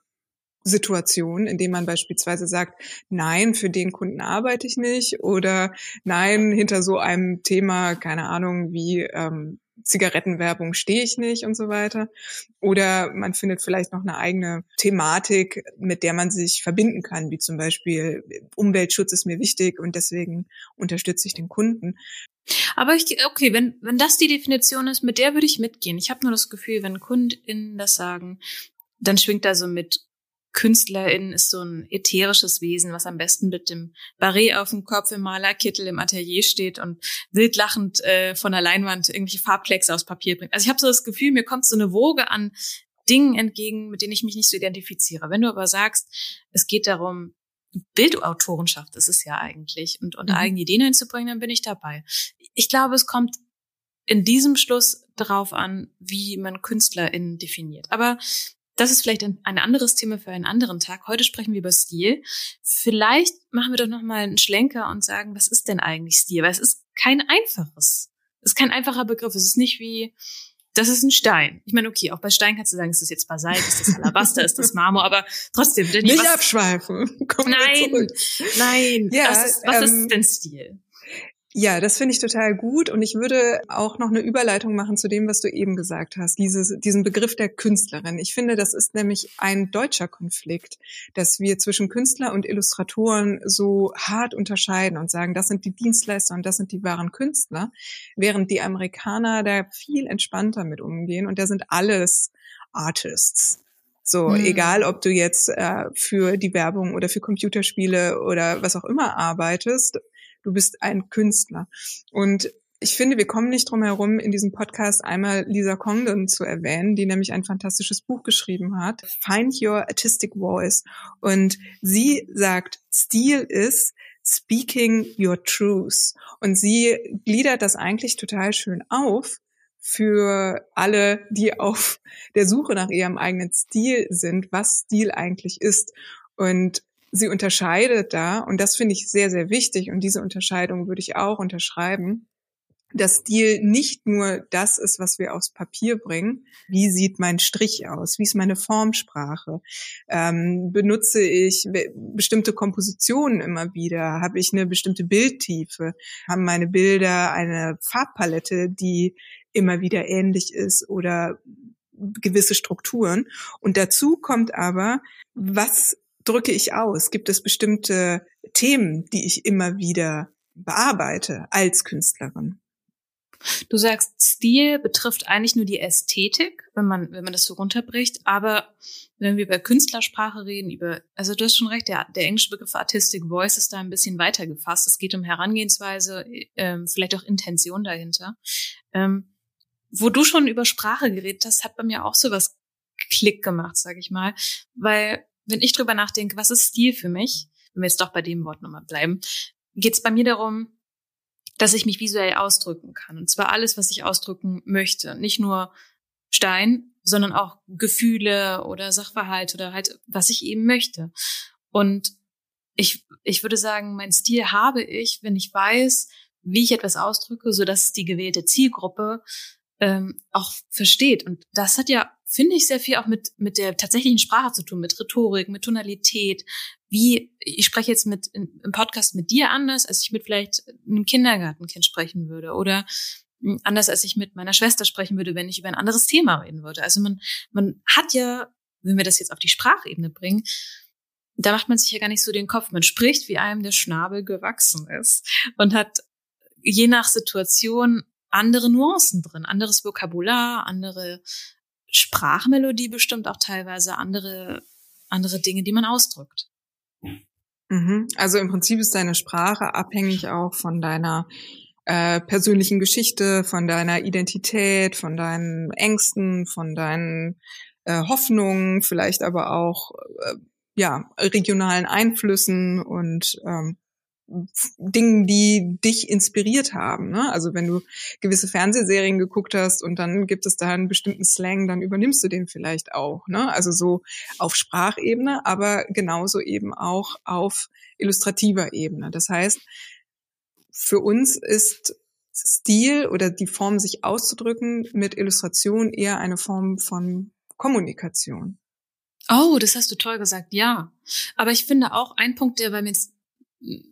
B: Situation, in dem man beispielsweise sagt, nein, für den Kunden arbeite ich nicht oder nein, hinter so einem Thema, keine Ahnung, wie ähm, Zigarettenwerbung stehe ich nicht und so weiter. Oder man findet vielleicht noch eine eigene Thematik, mit der man sich verbinden kann, wie zum Beispiel Umweltschutz ist mir wichtig und deswegen unterstütze ich den Kunden.
A: Aber ich, okay, wenn, wenn das die Definition ist, mit der würde ich mitgehen. Ich habe nur das Gefühl, wenn KundInnen das sagen, dann schwingt da so mit Künstlerin ist so ein ätherisches Wesen, was am besten mit dem Barret auf dem Kopf im Malerkittel im Atelier steht und wild lachend äh, von der Leinwand irgendwelche Farbklecks aus Papier bringt. Also ich habe so das Gefühl, mir kommt so eine Woge an Dingen entgegen, mit denen ich mich nicht so identifiziere. Wenn du aber sagst, es geht darum, Bildautorenschaft ist es ja eigentlich und, und mhm. eigene Ideen einzubringen, dann bin ich dabei. Ich glaube, es kommt in diesem Schluss darauf an, wie man KünstlerInnen definiert. Aber das ist vielleicht ein, ein, anderes Thema für einen anderen Tag. Heute sprechen wir über Stil. Vielleicht machen wir doch noch mal einen Schlenker und sagen, was ist denn eigentlich Stil? Weil es ist kein einfaches. Es ist kein einfacher Begriff. Es ist nicht wie, das ist ein Stein. Ich meine, okay, auch bei Stein kannst du sagen, ist das jetzt Basalt, ist das Alabaster, ist das Marmor, aber trotzdem.
B: Denn nicht was, abschweifen.
A: Kommen nein, nein. Ja, was, ist, was ähm, ist denn Stil?
B: Ja, das finde ich total gut und ich würde auch noch eine Überleitung machen zu dem, was du eben gesagt hast, dieses, diesen Begriff der Künstlerin. Ich finde, das ist nämlich ein deutscher Konflikt, dass wir zwischen Künstler und Illustratoren so hart unterscheiden und sagen, das sind die Dienstleister und das sind die wahren Künstler, während die Amerikaner da viel entspannter mit umgehen und da sind alles Artists. So, mhm. egal ob du jetzt äh, für die Werbung oder für Computerspiele oder was auch immer arbeitest, du bist ein Künstler. Und ich finde, wir kommen nicht drum herum, in diesem Podcast einmal Lisa Congdon zu erwähnen, die nämlich ein fantastisches Buch geschrieben hat, Find Your Artistic Voice. Und sie sagt, Stil ist Speaking Your Truth. Und sie gliedert das eigentlich total schön auf für alle, die auf der Suche nach ihrem eigenen Stil sind, was Stil eigentlich ist. Und sie unterscheidet da, und das finde ich sehr, sehr wichtig, und diese Unterscheidung würde ich auch unterschreiben, dass Stil nicht nur das ist, was wir aufs Papier bringen. Wie sieht mein Strich aus? Wie ist meine Formsprache? Ähm, benutze ich bestimmte Kompositionen immer wieder? Habe ich eine bestimmte Bildtiefe? Haben meine Bilder eine Farbpalette, die immer wieder ähnlich ist oder gewisse Strukturen? Und dazu kommt aber, was drücke ich aus? Gibt es bestimmte Themen, die ich immer wieder bearbeite als Künstlerin?
A: Du sagst, Stil betrifft eigentlich nur die Ästhetik, wenn man, wenn man das so runterbricht. Aber wenn wir über Künstlersprache reden, über, also du hast schon recht, der, der englische Begriff Artistic Voice ist da ein bisschen weiter gefasst. Es geht um Herangehensweise, ähm, vielleicht auch Intention dahinter. Ähm, wo du schon über Sprache geredet hast, hat bei mir auch so was Klick gemacht, sag ich mal. Weil wenn ich drüber nachdenke, was ist Stil für mich, wenn wir jetzt doch bei dem Wort nochmal bleiben, geht es bei mir darum, dass ich mich visuell ausdrücken kann. Und zwar alles, was ich ausdrücken möchte. Nicht nur Stein, sondern auch Gefühle oder Sachverhalte oder halt, was ich eben möchte. Und ich, ich würde sagen, mein Stil habe ich, wenn ich weiß, wie ich etwas ausdrücke, so dass die gewählte Zielgruppe ähm, auch versteht. Und das hat ja finde ich, sehr viel auch mit, mit der tatsächlichen Sprache zu tun, mit Rhetorik, mit Tonalität. Wie, ich spreche jetzt mit, im Podcast mit dir anders, als ich mit vielleicht einem Kindergartenkind sprechen würde oder hm, anders, als ich mit meiner Schwester sprechen würde, wenn ich über ein anderes Thema reden würde. Also man, man hat ja, wenn wir das jetzt auf die Sprachebene bringen, da macht man sich ja gar nicht so den Kopf. Man spricht, wie einem der Schnabel gewachsen ist und hat je nach Situation andere Nuancen drin, anderes Vokabular, andere Sprachmelodie bestimmt auch teilweise andere, andere Dinge, die man ausdrückt.
B: Mhm. Also im Prinzip ist deine Sprache abhängig auch von deiner äh, persönlichen Geschichte, von deiner Identität, von deinen Ängsten, von deinen äh, Hoffnungen, vielleicht aber auch äh, ja regionalen Einflüssen und ähm, Dingen, die dich inspiriert haben. Ne? Also wenn du gewisse Fernsehserien geguckt hast und dann gibt es da einen bestimmten Slang, dann übernimmst du den vielleicht auch. Ne? Also so auf Sprachebene, aber genauso eben auch auf illustrativer Ebene. Das heißt, für uns ist Stil oder die Form, sich auszudrücken mit Illustration eher eine Form von Kommunikation.
A: Oh, das hast du toll gesagt, ja. Aber ich finde auch ein Punkt, der bei mir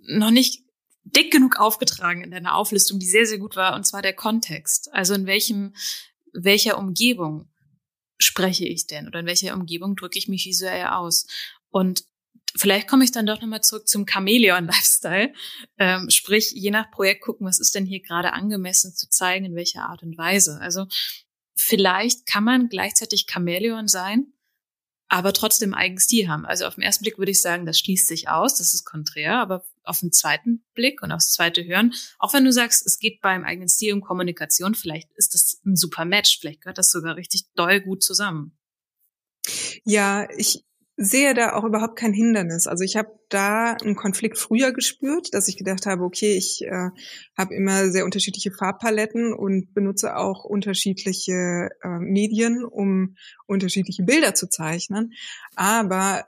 A: noch nicht dick genug aufgetragen in deiner Auflistung, die sehr, sehr gut war, und zwar der Kontext. Also in welchem, welcher Umgebung spreche ich denn oder in welcher Umgebung drücke ich mich visuell aus? Und vielleicht komme ich dann doch nochmal zurück zum Chameleon-Lifestyle. Ähm, sprich, je nach Projekt gucken, was ist denn hier gerade angemessen zu zeigen, in welcher Art und Weise. Also vielleicht kann man gleichzeitig Chameleon sein, aber trotzdem eigenen Stil haben. Also auf den ersten Blick würde ich sagen, das schließt sich aus, das ist konträr, aber auf den zweiten Blick und aufs zweite Hören, auch wenn du sagst, es geht beim eigenen Stil um Kommunikation, vielleicht ist das ein super Match, vielleicht gehört das sogar richtig doll gut zusammen.
B: Ja, ich sehe da auch überhaupt kein Hindernis. Also ich habe da einen Konflikt früher gespürt, dass ich gedacht habe, okay, ich äh, habe immer sehr unterschiedliche Farbpaletten und benutze auch unterschiedliche äh, Medien, um unterschiedliche Bilder zu zeichnen. Aber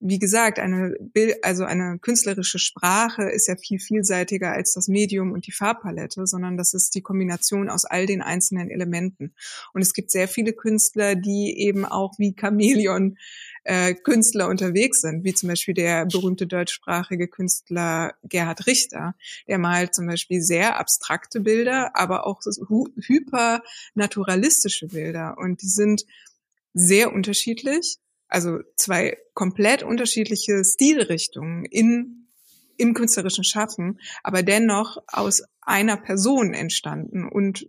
B: wie gesagt, eine Bild, also eine künstlerische Sprache ist ja viel vielseitiger als das Medium und die Farbpalette, sondern das ist die Kombination aus all den einzelnen Elementen. Und es gibt sehr viele Künstler, die eben auch wie Chamäleon äh, Künstler unterwegs sind, wie zum Beispiel der berühmte deutschsprachige Künstler Gerhard Richter. Der malt zum Beispiel sehr abstrakte Bilder, aber auch hypernaturalistische Bilder. Und die sind sehr unterschiedlich. Also zwei komplett unterschiedliche Stilrichtungen in im künstlerischen Schaffen, aber dennoch aus einer Person entstanden und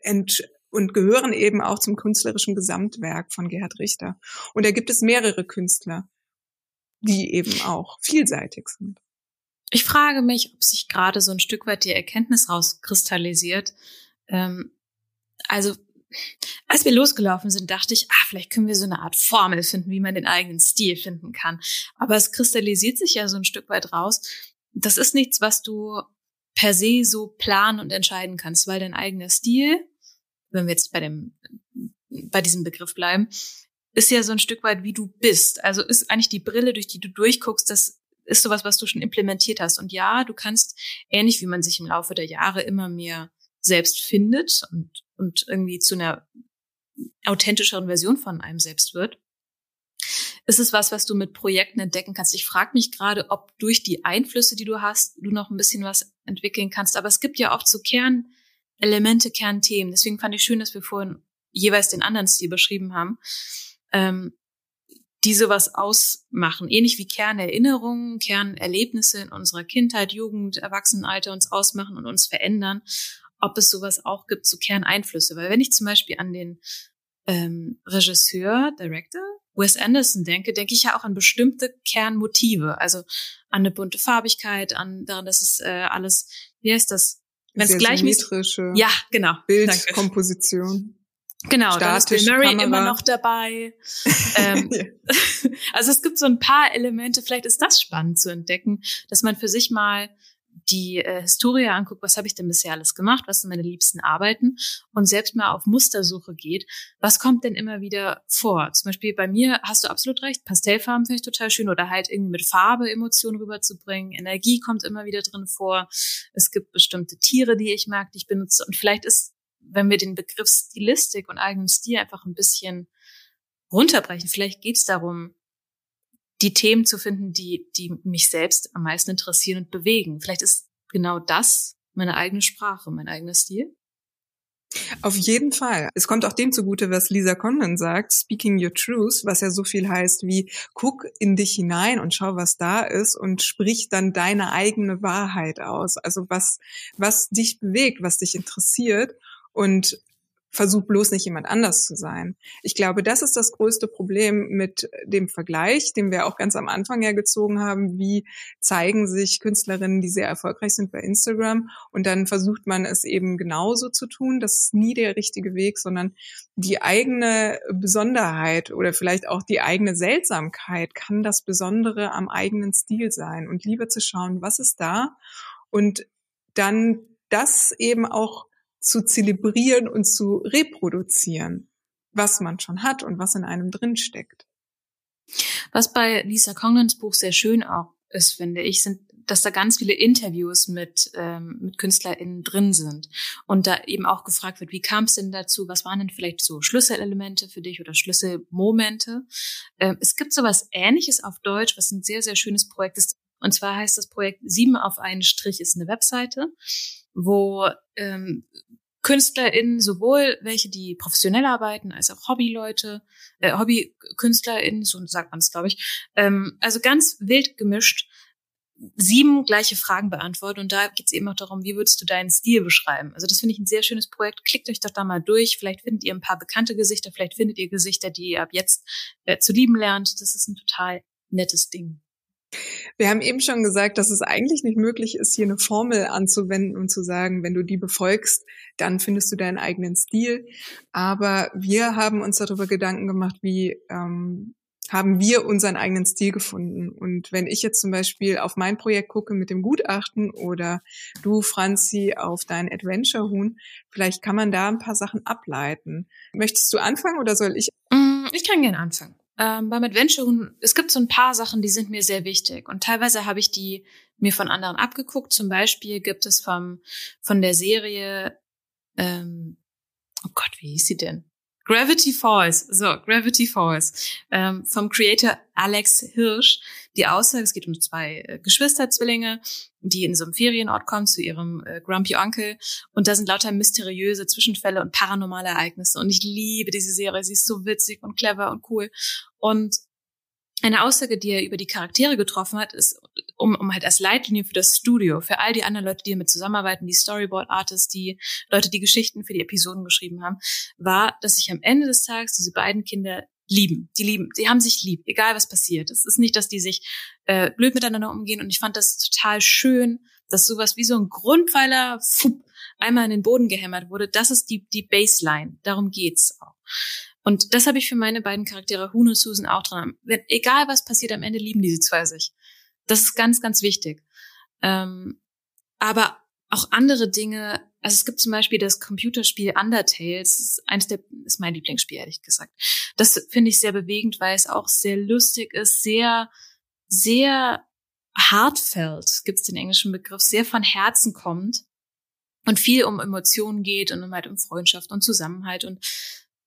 B: ent, und gehören eben auch zum künstlerischen Gesamtwerk von Gerhard Richter. Und da gibt es mehrere Künstler, die eben auch vielseitig sind.
A: Ich frage mich, ob sich gerade so ein Stück weit die Erkenntnis rauskristallisiert. Ähm, also, als wir losgelaufen sind, dachte ich, ah, vielleicht können wir so eine Art Formel finden, wie man den eigenen Stil finden kann. Aber es kristallisiert sich ja so ein Stück weit raus. Das ist nichts, was du per se so planen und entscheiden kannst, weil dein eigener Stil wenn wir jetzt bei dem, bei diesem Begriff bleiben, ist ja so ein Stück weit, wie du bist. Also ist eigentlich die Brille, durch die du durchguckst, das ist sowas, was du schon implementiert hast. Und ja, du kannst, ähnlich wie man sich im Laufe der Jahre immer mehr selbst findet und, und irgendwie zu einer authentischeren Version von einem selbst wird, ist es was, was du mit Projekten entdecken kannst. Ich frage mich gerade, ob durch die Einflüsse, die du hast, du noch ein bisschen was entwickeln kannst. Aber es gibt ja oft so Kern, Elemente, Kernthemen. Deswegen fand ich schön, dass wir vorhin jeweils den anderen Stil beschrieben haben, ähm, die sowas ausmachen. Ähnlich wie Kernerinnerungen, Kernerlebnisse in unserer Kindheit, Jugend, Erwachsenenalter uns ausmachen und uns verändern. Ob es sowas auch gibt, so Kerneinflüsse. Weil wenn ich zum Beispiel an den ähm, Regisseur, Director, Wes Anderson denke, denke ich ja auch an bestimmte Kernmotive, also an eine bunte Farbigkeit, an daran, dass es äh, alles, wie heißt das,
B: wenn es gleichmäßig
A: ja genau.
B: Bildkomposition.
A: Genau da ist Bill Murray Kamera. immer noch dabei. Ähm, also es gibt so ein paar Elemente vielleicht ist das spannend zu entdecken dass man für sich mal die äh, Historie anguckt, was habe ich denn bisher alles gemacht, was sind meine liebsten Arbeiten und selbst mal auf Mustersuche geht, was kommt denn immer wieder vor? Zum Beispiel bei mir hast du absolut recht, Pastellfarben finde ich total schön oder halt irgendwie mit Farbe Emotionen rüberzubringen, Energie kommt immer wieder drin vor, es gibt bestimmte Tiere, die ich mag, die ich benutze. Und vielleicht ist, wenn wir den Begriff Stilistik und eigenen Stil einfach ein bisschen runterbrechen, vielleicht geht es darum, die Themen zu finden, die, die mich selbst am meisten interessieren und bewegen. Vielleicht ist genau das meine eigene Sprache, mein eigener Stil.
B: Auf jeden Fall. Es kommt auch dem zugute, was Lisa Condon sagt, speaking your truth, was ja so viel heißt wie, guck in dich hinein und schau, was da ist und sprich dann deine eigene Wahrheit aus. Also was, was dich bewegt, was dich interessiert und versuch bloß nicht jemand anders zu sein. Ich glaube, das ist das größte Problem mit dem Vergleich, den wir auch ganz am Anfang ja gezogen haben. Wie zeigen sich Künstlerinnen, die sehr erfolgreich sind bei Instagram? Und dann versucht man es eben genauso zu tun. Das ist nie der richtige Weg, sondern die eigene Besonderheit oder vielleicht auch die eigene Seltsamkeit kann das Besondere am eigenen Stil sein und lieber zu schauen, was ist da und dann das eben auch zu zelebrieren und zu reproduzieren, was man schon hat und was in einem drin steckt.
A: Was bei Lisa Conglins Buch sehr schön auch ist, finde ich, sind, dass da ganz viele Interviews mit, ähm, mit KünstlerInnen drin sind. Und da eben auch gefragt wird, wie kam es denn dazu? Was waren denn vielleicht so Schlüsselelemente für dich oder Schlüsselmomente? Ähm, es gibt sowas ähnliches auf Deutsch, was ein sehr, sehr schönes Projekt ist. Und zwar heißt das Projekt Sieben auf einen Strich ist eine Webseite wo ähm, KünstlerInnen, sowohl welche, die professionell arbeiten, als auch Hobbyleute, äh, HobbykünstlerInnen, so sagt man es, glaube ich, ähm, also ganz wild gemischt, sieben gleiche Fragen beantworten und da geht es eben auch darum, wie würdest du deinen Stil beschreiben? Also das finde ich ein sehr schönes Projekt. Klickt euch doch da mal durch. Vielleicht findet ihr ein paar bekannte Gesichter, vielleicht findet ihr Gesichter, die ihr ab jetzt äh, zu lieben lernt. Das ist ein total nettes Ding.
B: Wir haben eben schon gesagt, dass es eigentlich nicht möglich ist, hier eine Formel anzuwenden und zu sagen, wenn du die befolgst, dann findest du deinen eigenen Stil. Aber wir haben uns darüber Gedanken gemacht, wie ähm, haben wir unseren eigenen Stil gefunden. Und wenn ich jetzt zum Beispiel auf mein Projekt gucke mit dem Gutachten oder du, Franzi, auf dein Adventure-Huhn, vielleicht kann man da ein paar Sachen ableiten. Möchtest du anfangen oder soll ich?
A: Mm, ich kann gerne anfangen. Ähm, beim Adventure, es gibt so ein paar Sachen, die sind mir sehr wichtig. Und teilweise habe ich die mir von anderen abgeguckt. Zum Beispiel gibt es vom, von der Serie, ähm, oh Gott, wie hieß sie denn? Gravity Falls, so, Gravity Falls, ähm, vom Creator Alex Hirsch. Die Aussage, es geht um zwei äh, Geschwisterzwillinge, die in so einem Ferienort kommen zu ihrem äh, Grumpy Onkel. Und da sind lauter mysteriöse Zwischenfälle und paranormale Ereignisse. Und ich liebe diese Serie. Sie ist so witzig und clever und cool. Und eine Aussage, die er über die Charaktere getroffen hat, ist, um, um halt als Leitlinie für das Studio, für all die anderen Leute, die mit zusammenarbeiten, die Storyboard-Artists, die Leute, die Geschichten für die Episoden geschrieben haben, war, dass sich am Ende des Tages diese beiden Kinder lieben. Die lieben, die haben sich lieb, egal was passiert. Es ist nicht, dass die sich äh, blöd miteinander umgehen. Und ich fand das total schön, dass sowas wie so ein Grundpfeiler fupp, einmal in den Boden gehämmert wurde. Das ist die, die Baseline. Darum geht's auch. Und das habe ich für meine beiden Charaktere Huhn und Susan auch dran. Wenn, egal was passiert, am Ende lieben diese zwei sich. Das ist ganz, ganz wichtig. Ähm, aber auch andere Dinge, also es gibt zum Beispiel das Computerspiel Undertale, das ist eines der, ist mein Lieblingsspiel, ehrlich gesagt. Das finde ich sehr bewegend, weil es auch sehr lustig ist, sehr, sehr heartfelt, gibt es den englischen Begriff, sehr von Herzen kommt und viel um Emotionen geht und um halt um Freundschaft und Zusammenhalt und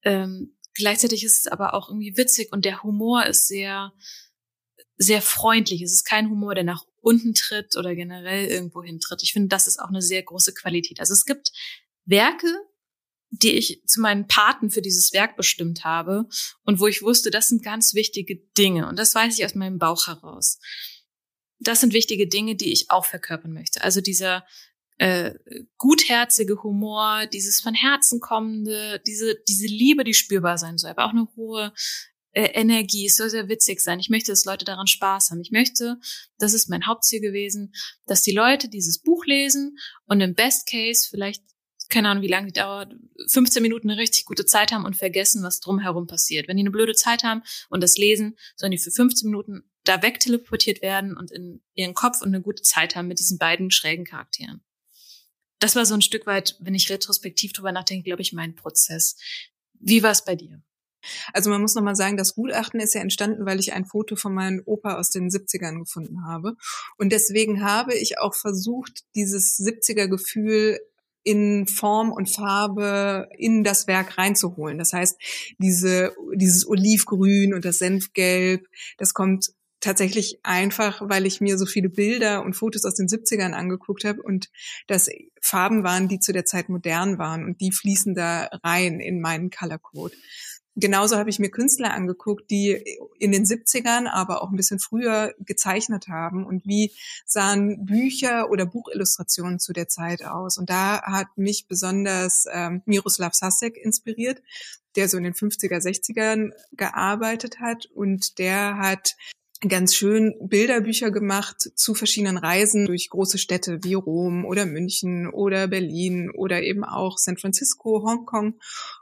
A: ähm, Gleichzeitig ist es aber auch irgendwie witzig und der Humor ist sehr, sehr freundlich. Es ist kein Humor, der nach unten tritt oder generell irgendwo hintritt. Ich finde, das ist auch eine sehr große Qualität. Also es gibt Werke, die ich zu meinen Paten für dieses Werk bestimmt habe und wo ich wusste, das sind ganz wichtige Dinge und das weiß ich aus meinem Bauch heraus. Das sind wichtige Dinge, die ich auch verkörpern möchte. Also dieser äh, gutherzige Humor, dieses von Herzen kommende, diese, diese Liebe, die spürbar sein soll, aber auch eine hohe äh, Energie. Es soll sehr witzig sein. Ich möchte, dass Leute daran Spaß haben. Ich möchte, das ist mein Hauptziel gewesen, dass die Leute dieses Buch lesen und im Best Case vielleicht keine Ahnung, wie lange die dauert, 15 Minuten eine richtig gute Zeit haben und vergessen, was drumherum passiert. Wenn die eine blöde Zeit haben und das lesen, sollen die für 15 Minuten da wegteleportiert werden und in ihren Kopf und eine gute Zeit haben mit diesen beiden schrägen Charakteren das war so ein Stück weit, wenn ich retrospektiv drüber nachdenke, glaube ich, mein Prozess. Wie war es bei dir?
B: Also man muss nochmal sagen, das Gutachten ist ja entstanden, weil ich ein Foto von meinem Opa aus den 70ern gefunden habe. Und deswegen habe ich auch versucht, dieses 70er-Gefühl in Form und Farbe in das Werk reinzuholen. Das heißt, diese, dieses Olivgrün und das Senfgelb, das kommt tatsächlich einfach, weil ich mir so viele Bilder und Fotos aus den 70ern angeguckt habe und das Farben waren, die zu der Zeit modern waren und die fließen da rein in meinen Color Code. Genauso habe ich mir Künstler angeguckt, die in den 70ern, aber auch ein bisschen früher gezeichnet haben und wie sahen Bücher oder Buchillustrationen zu der Zeit aus. Und da hat mich besonders ähm, Miroslav Sasek inspiriert, der so in den 50er, 60ern gearbeitet hat und der hat ganz schön Bilderbücher gemacht zu verschiedenen Reisen durch große Städte wie Rom oder München oder Berlin oder eben auch San Francisco, Hongkong.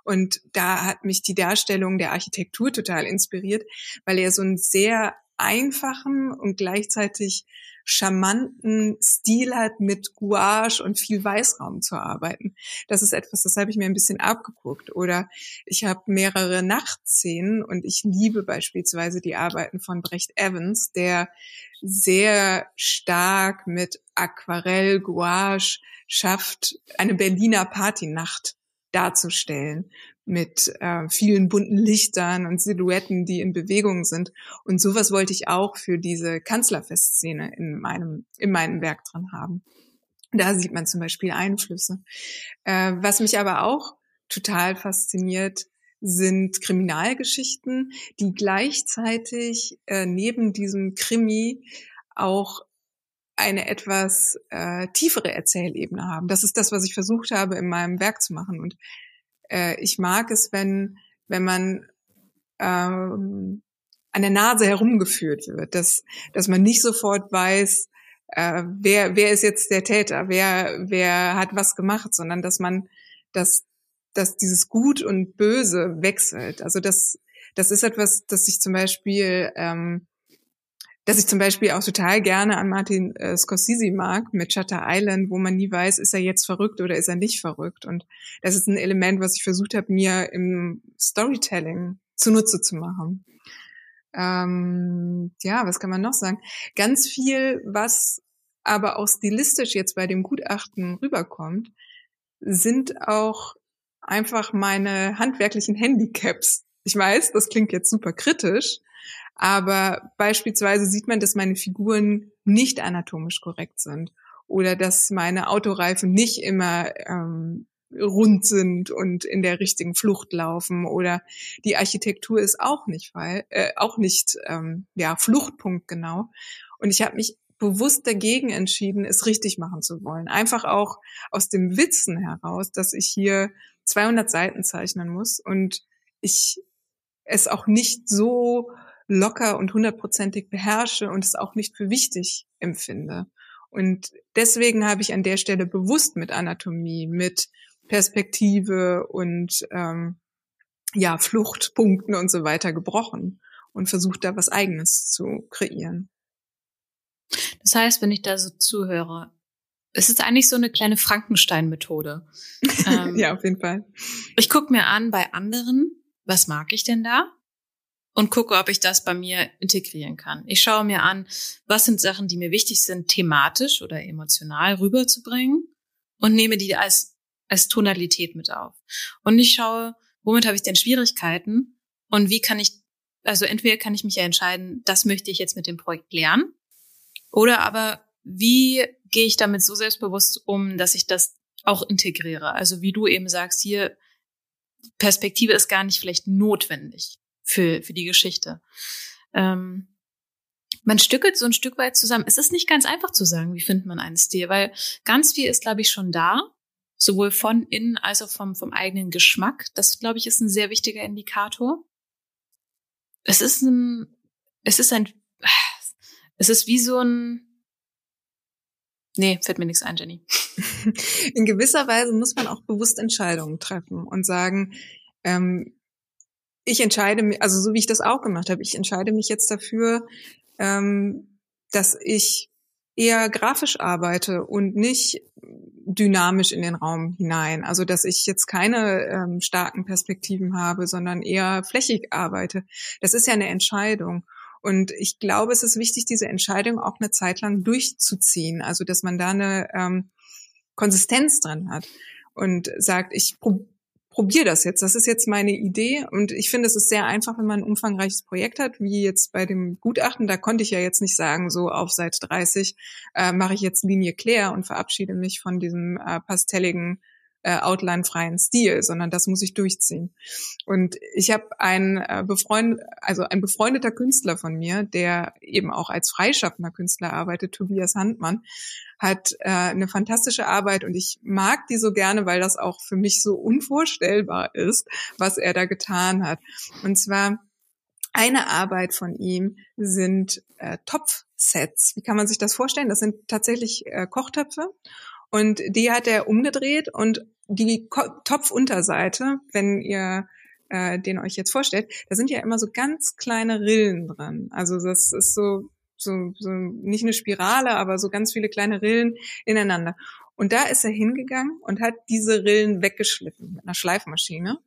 B: Und da hat mich die Darstellung der Architektur total inspiriert, weil er so einen sehr einfachen und gleichzeitig charmanten Stil hat, mit Gouache und viel Weißraum zu arbeiten. Das ist etwas, das habe ich mir ein bisschen abgeguckt. Oder ich habe mehrere Nachtszenen und ich liebe beispielsweise die Arbeiten von Brecht Evans, der sehr stark mit Aquarell, Gouache schafft, eine Berliner Partynacht darzustellen mit äh, vielen bunten Lichtern und Silhouetten, die in Bewegung sind. Und sowas wollte ich auch für diese Kanzlerfestszene in meinem, in meinem Werk drin haben. Da sieht man zum Beispiel Einflüsse. Äh, was mich aber auch total fasziniert, sind Kriminalgeschichten, die gleichzeitig äh, neben diesem Krimi auch eine etwas äh, tiefere Erzählebene haben. Das ist das, was ich versucht habe, in meinem Werk zu machen. Und äh, ich mag es, wenn, wenn man ähm, an der Nase herumgeführt wird, dass, dass man nicht sofort weiß, äh, wer, wer ist jetzt der Täter, wer, wer hat was gemacht, sondern dass man, dass, dass dieses Gut und Böse wechselt. Also das, das ist etwas, das ich zum Beispiel ähm, dass ich zum Beispiel auch total gerne an Martin äh, Scorsese mag mit Shutter Island, wo man nie weiß, ist er jetzt verrückt oder ist er nicht verrückt. Und das ist ein Element, was ich versucht habe, mir im Storytelling zunutze zu machen. Ähm, ja, was kann man noch sagen? Ganz viel, was aber auch stilistisch jetzt bei dem Gutachten rüberkommt, sind auch einfach meine handwerklichen Handicaps. Ich weiß, das klingt jetzt super kritisch, aber beispielsweise sieht man, dass meine Figuren nicht anatomisch korrekt sind oder dass meine Autoreifen nicht immer ähm, rund sind und in der richtigen Flucht laufen oder die Architektur ist auch nicht frei, äh, auch nicht ähm, ja Fluchtpunkt genau. Und ich habe mich bewusst dagegen entschieden, es richtig machen zu wollen. Einfach auch aus dem Witzen heraus, dass ich hier 200 Seiten zeichnen muss und ich es auch nicht so locker und hundertprozentig beherrsche und es auch nicht für wichtig empfinde. Und deswegen habe ich an der Stelle bewusst mit Anatomie, mit Perspektive und ähm, ja Fluchtpunkten und so weiter gebrochen und versucht da was Eigenes zu kreieren.
A: Das heißt, wenn ich da so zuhöre, es ist eigentlich so eine kleine Frankenstein-Methode.
B: ähm, ja, auf jeden Fall.
A: Ich gucke mir an bei anderen, was mag ich denn da? Und gucke, ob ich das bei mir integrieren kann. Ich schaue mir an, was sind Sachen, die mir wichtig sind, thematisch oder emotional rüberzubringen und nehme die als, als Tonalität mit auf. Und ich schaue, womit habe ich denn Schwierigkeiten und wie kann ich, also entweder kann ich mich ja entscheiden, das möchte ich jetzt mit dem Projekt lernen oder aber wie gehe ich damit so selbstbewusst um, dass ich das auch integriere. Also wie du eben sagst, hier Perspektive ist gar nicht vielleicht notwendig für, für die Geschichte. Ähm, man stückelt so ein Stück weit zusammen. Es ist nicht ganz einfach zu sagen, wie findet man einen Stil, weil ganz viel ist, glaube ich, schon da, sowohl von innen als auch vom, vom eigenen Geschmack. Das, glaube ich, ist ein sehr wichtiger Indikator. Es ist ein, es ist ein, es ist wie so ein, Nee, fällt mir nichts ein, Jenny.
B: In gewisser Weise muss man auch bewusst Entscheidungen treffen und sagen, ähm, ich entscheide mich, also so wie ich das auch gemacht habe, ich entscheide mich jetzt dafür, ähm, dass ich eher grafisch arbeite und nicht dynamisch in den Raum hinein. Also dass ich jetzt keine ähm, starken Perspektiven habe, sondern eher flächig arbeite. Das ist ja eine Entscheidung. Und ich glaube, es ist wichtig, diese Entscheidung auch eine Zeit lang durchzuziehen. Also dass man da eine ähm, Konsistenz dran hat und sagt, ich probiere das jetzt. Das ist jetzt meine Idee und ich finde, es ist sehr einfach, wenn man ein umfangreiches Projekt hat, wie jetzt bei dem Gutachten. Da konnte ich ja jetzt nicht sagen, so auf Seite 30 äh, mache ich jetzt Linie Claire und verabschiede mich von diesem äh, pastelligen äh, outline-freien Stil, sondern das muss ich durchziehen. Und ich habe einen äh, befreund, also ein befreundeter Künstler von mir, der eben auch als freischaffender Künstler arbeitet, Tobias Handmann, hat äh, eine fantastische Arbeit und ich mag die so gerne, weil das auch für mich so unvorstellbar ist, was er da getan hat. Und zwar eine Arbeit von ihm sind äh, Topfsets. Wie kann man sich das vorstellen? Das sind tatsächlich äh, Kochtöpfe und die hat er umgedreht und die Topfunterseite, wenn ihr äh, den euch jetzt vorstellt, da sind ja immer so ganz kleine Rillen dran. Also das ist so, so, so nicht eine Spirale, aber so ganz viele kleine Rillen ineinander. Und da ist er hingegangen und hat diese Rillen weggeschliffen mit einer Schleifmaschine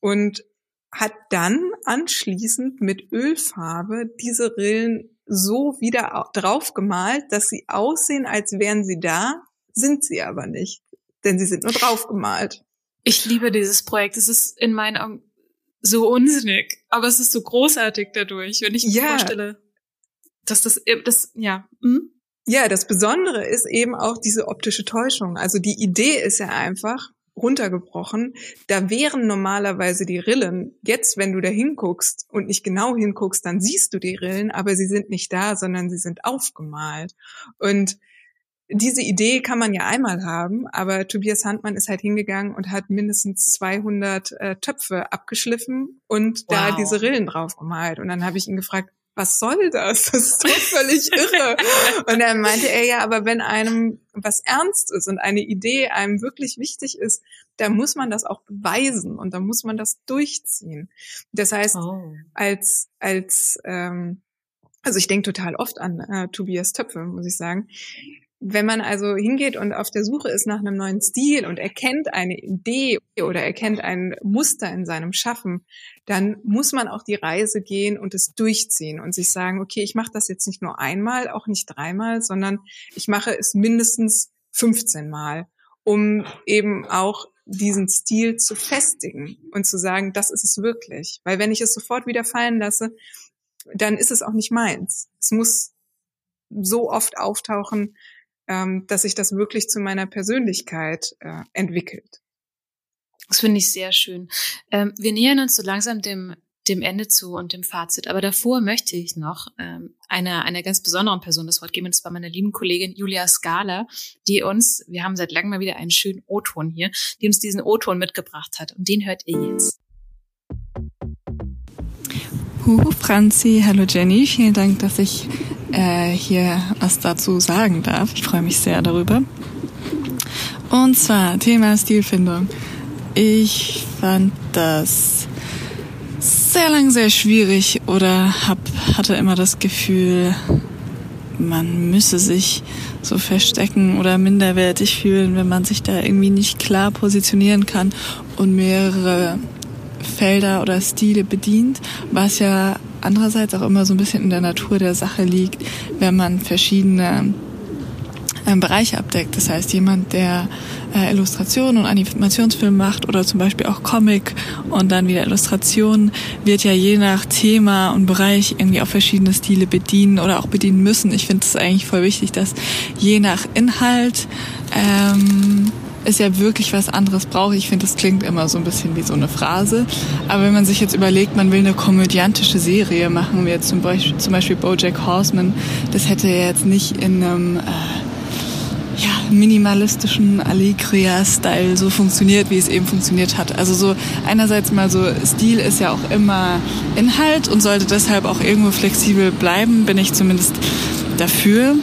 B: und hat dann anschließend mit Ölfarbe diese Rillen so wieder drauf gemalt, dass sie aussehen, als wären sie da, sind sie aber nicht, denn sie sind nur draufgemalt.
A: Ich liebe dieses Projekt. Es ist in meinen Augen so unsinnig, aber es ist so großartig dadurch, wenn ich mir ja. vorstelle, dass das, das, ja. Hm?
B: Ja, das Besondere ist eben auch diese optische Täuschung. Also die Idee ist ja einfach, runtergebrochen. Da wären normalerweise die Rillen. Jetzt, wenn du da hinguckst und nicht genau hinguckst, dann siehst du die Rillen, aber sie sind nicht da, sondern sie sind aufgemalt. Und diese Idee kann man ja einmal haben, aber Tobias Handmann ist halt hingegangen und hat mindestens 200 äh, Töpfe abgeschliffen und wow. da diese Rillen drauf gemalt. Und dann habe ich ihn gefragt, was soll das? Das ist doch völlig irre. Und dann meinte er ja, aber wenn einem was ernst ist und eine Idee einem wirklich wichtig ist, dann muss man das auch beweisen und dann muss man das durchziehen. Das heißt, oh. als als ähm, also ich denke total oft an äh, Tobias Töpfe, muss ich sagen. Wenn man also hingeht und auf der Suche ist nach einem neuen Stil und erkennt eine Idee oder erkennt ein Muster in seinem Schaffen, dann muss man auch die Reise gehen und es durchziehen und sich sagen, okay, ich mache das jetzt nicht nur einmal, auch nicht dreimal, sondern ich mache es mindestens 15 Mal, um eben auch diesen Stil zu festigen und zu sagen, das ist es wirklich. Weil wenn ich es sofort wieder fallen lasse, dann ist es auch nicht meins. Es muss so oft auftauchen, ähm, dass sich das wirklich zu meiner Persönlichkeit äh, entwickelt.
A: Das finde ich sehr schön. Ähm, wir nähern uns so langsam dem dem Ende zu und dem Fazit. Aber davor möchte ich noch ähm, einer, einer ganz besonderen Person das Wort geben. Und das war meine lieben Kollegin Julia Scala, die uns, wir haben seit langem mal wieder einen schönen O-Ton hier, die uns diesen O-Ton mitgebracht hat. Und den hört ihr jetzt.
C: Huhu Franzi, hallo Jenny, vielen Dank, dass ich äh, hier was dazu sagen darf. Ich freue mich sehr darüber. Und zwar Thema Stilfindung. Ich fand das sehr lang sehr schwierig oder hab, hatte immer das Gefühl, man müsse sich so verstecken oder minderwertig fühlen, wenn man sich da irgendwie nicht klar positionieren kann und mehrere Felder oder Stile bedient, was ja andererseits auch immer so ein bisschen in der Natur der Sache liegt, wenn man verschiedene äh, Bereiche abdeckt. Das heißt, jemand, der äh, Illustration und Animationsfilm macht oder zum Beispiel auch Comic und dann wieder Illustration, wird ja je nach Thema und Bereich irgendwie auch verschiedene Stile bedienen oder auch bedienen müssen. Ich finde es eigentlich voll wichtig, dass je nach Inhalt ähm, es ja wirklich was anderes braucht. Ich finde, das klingt immer so ein bisschen wie so eine Phrase. Aber wenn man sich jetzt überlegt, man will eine komödiantische Serie machen, wie jetzt zum Beispiel, zum Beispiel Bojack Horseman, das hätte ja jetzt nicht in einem äh, ja, minimalistischen Allegria-Style so funktioniert, wie es eben funktioniert hat. Also so einerseits mal so, Stil ist ja auch immer Inhalt und sollte deshalb auch irgendwo flexibel bleiben, bin ich zumindest dafür.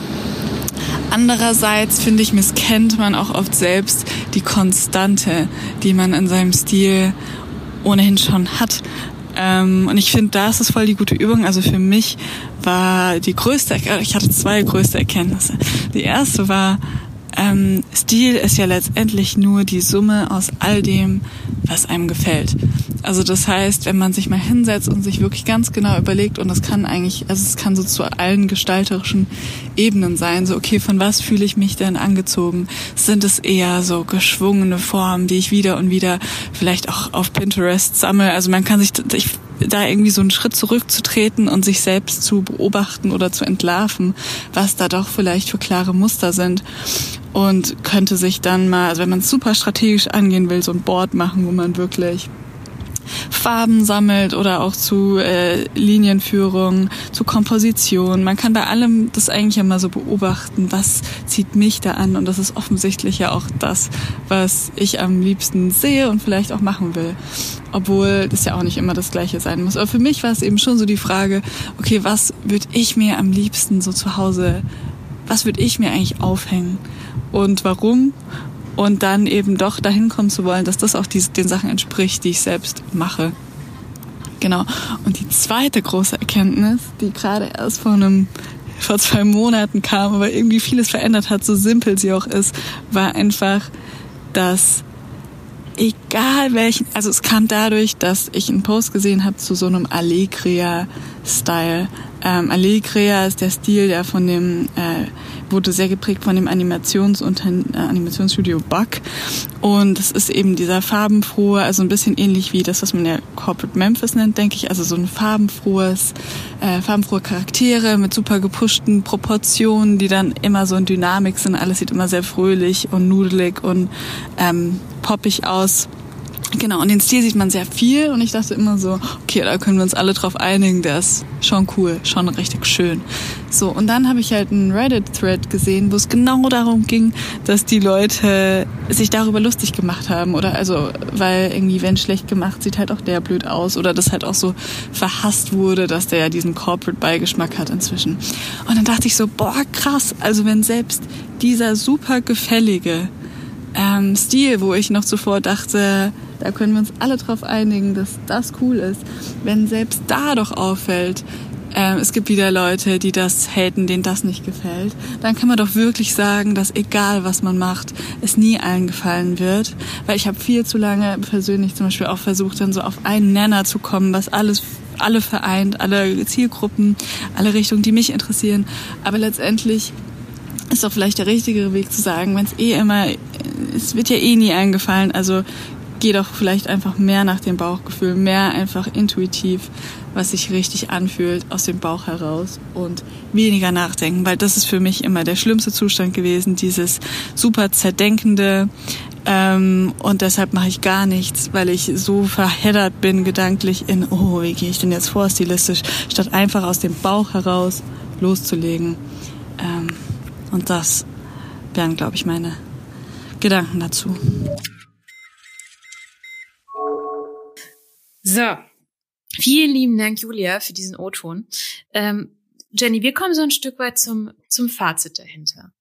C: Andererseits finde ich, misskennt man auch oft selbst die Konstante, die man in seinem Stil ohnehin schon hat. Ähm, und ich finde, da ist es voll die gute Übung. Also für mich war die größte, ich hatte zwei größte Erkenntnisse. Die erste war, ähm, Stil ist ja letztendlich nur die Summe aus all dem, was einem gefällt. Also das heißt, wenn man sich mal hinsetzt und sich wirklich ganz genau überlegt, und das kann eigentlich, also es kann so zu allen gestalterischen Ebenen sein, so okay, von was fühle ich mich denn angezogen? Sind es eher so geschwungene Formen, die ich wieder und wieder vielleicht auch auf Pinterest sammle? Also man kann sich, ich da irgendwie so einen Schritt zurückzutreten und sich selbst zu beobachten oder zu entlarven, was da doch vielleicht für klare Muster sind. Und könnte sich dann mal, also wenn man es super strategisch angehen will, so ein Board machen, wo man wirklich Farben sammelt oder auch zu äh, Linienführung, zu Komposition. Man kann bei allem das eigentlich immer so beobachten, was zieht mich da an und das ist offensichtlich ja auch das, was ich am liebsten sehe und vielleicht auch machen will. Obwohl das ja auch nicht immer das gleiche sein muss. Aber für mich war es eben schon so die Frage, okay, was würde ich mir am liebsten so zu Hause, was würde ich mir eigentlich aufhängen und warum? Und dann eben doch dahin kommen zu wollen, dass das auch die, den Sachen entspricht, die ich selbst mache. Genau. Und die zweite große Erkenntnis, die gerade erst vor einem vor zwei Monaten kam, aber irgendwie vieles verändert hat, so simpel sie auch ist, war einfach, dass egal welchen, also es kam dadurch, dass ich einen Post gesehen habe zu so einem Allegria-Style. Ähm, Allegria ist der Stil, der von dem äh, wurde sehr geprägt von dem Animationsunter äh, Animationsstudio Buck. Und es ist eben dieser farbenfrohe, also ein bisschen ähnlich wie das, was man ja Corporate Memphis nennt, denke ich. Also so ein farbenfrohes, äh, farbenfrohe Charaktere mit super gepushten Proportionen, die dann immer so in Dynamik sind. Alles sieht immer sehr fröhlich und nudelig und ähm, poppig aus. Genau, und den Stil sieht man sehr viel und ich dachte immer so, okay, da können wir uns alle drauf einigen, der ist schon cool, schon richtig schön. So, und dann habe ich halt einen Reddit-Thread gesehen, wo es genau darum ging, dass die Leute sich darüber lustig gemacht haben oder also, weil irgendwie, wenn schlecht gemacht, sieht halt auch der blöd aus oder das halt auch so verhasst wurde, dass der ja diesen Corporate-Beigeschmack hat inzwischen. Und dann dachte ich so, boah, krass, also wenn selbst dieser super gefällige ähm, Stil, wo ich noch zuvor dachte, da können wir uns alle drauf einigen, dass das cool ist. Wenn selbst da doch auffällt, äh, es gibt wieder Leute, die das haten, denen das nicht gefällt, dann kann man doch wirklich sagen, dass egal was man macht, es nie allen gefallen wird. Weil ich habe viel zu lange persönlich zum Beispiel auch versucht, dann so auf einen Nenner zu kommen, was alles alle vereint, alle Zielgruppen, alle Richtungen, die mich interessieren. Aber letztendlich ist doch vielleicht der richtigere Weg zu sagen, wenn es eh immer, es wird ja eh nie eingefallen, also geh doch vielleicht einfach mehr nach dem Bauchgefühl, mehr einfach intuitiv, was sich richtig anfühlt, aus dem Bauch heraus und weniger nachdenken, weil das ist für mich immer der schlimmste Zustand gewesen, dieses super zerdenkende, ähm, und deshalb mache ich gar nichts, weil ich so verheddert bin gedanklich in, oh, wie gehe ich denn jetzt vor stilistisch, statt einfach aus dem Bauch heraus loszulegen. Ähm, und das wären, glaube ich, meine Gedanken dazu.
A: So, vielen lieben Dank, Julia, für diesen O-Ton. Ähm, Jenny, wir kommen so ein Stück weit zum, zum Fazit dahinter.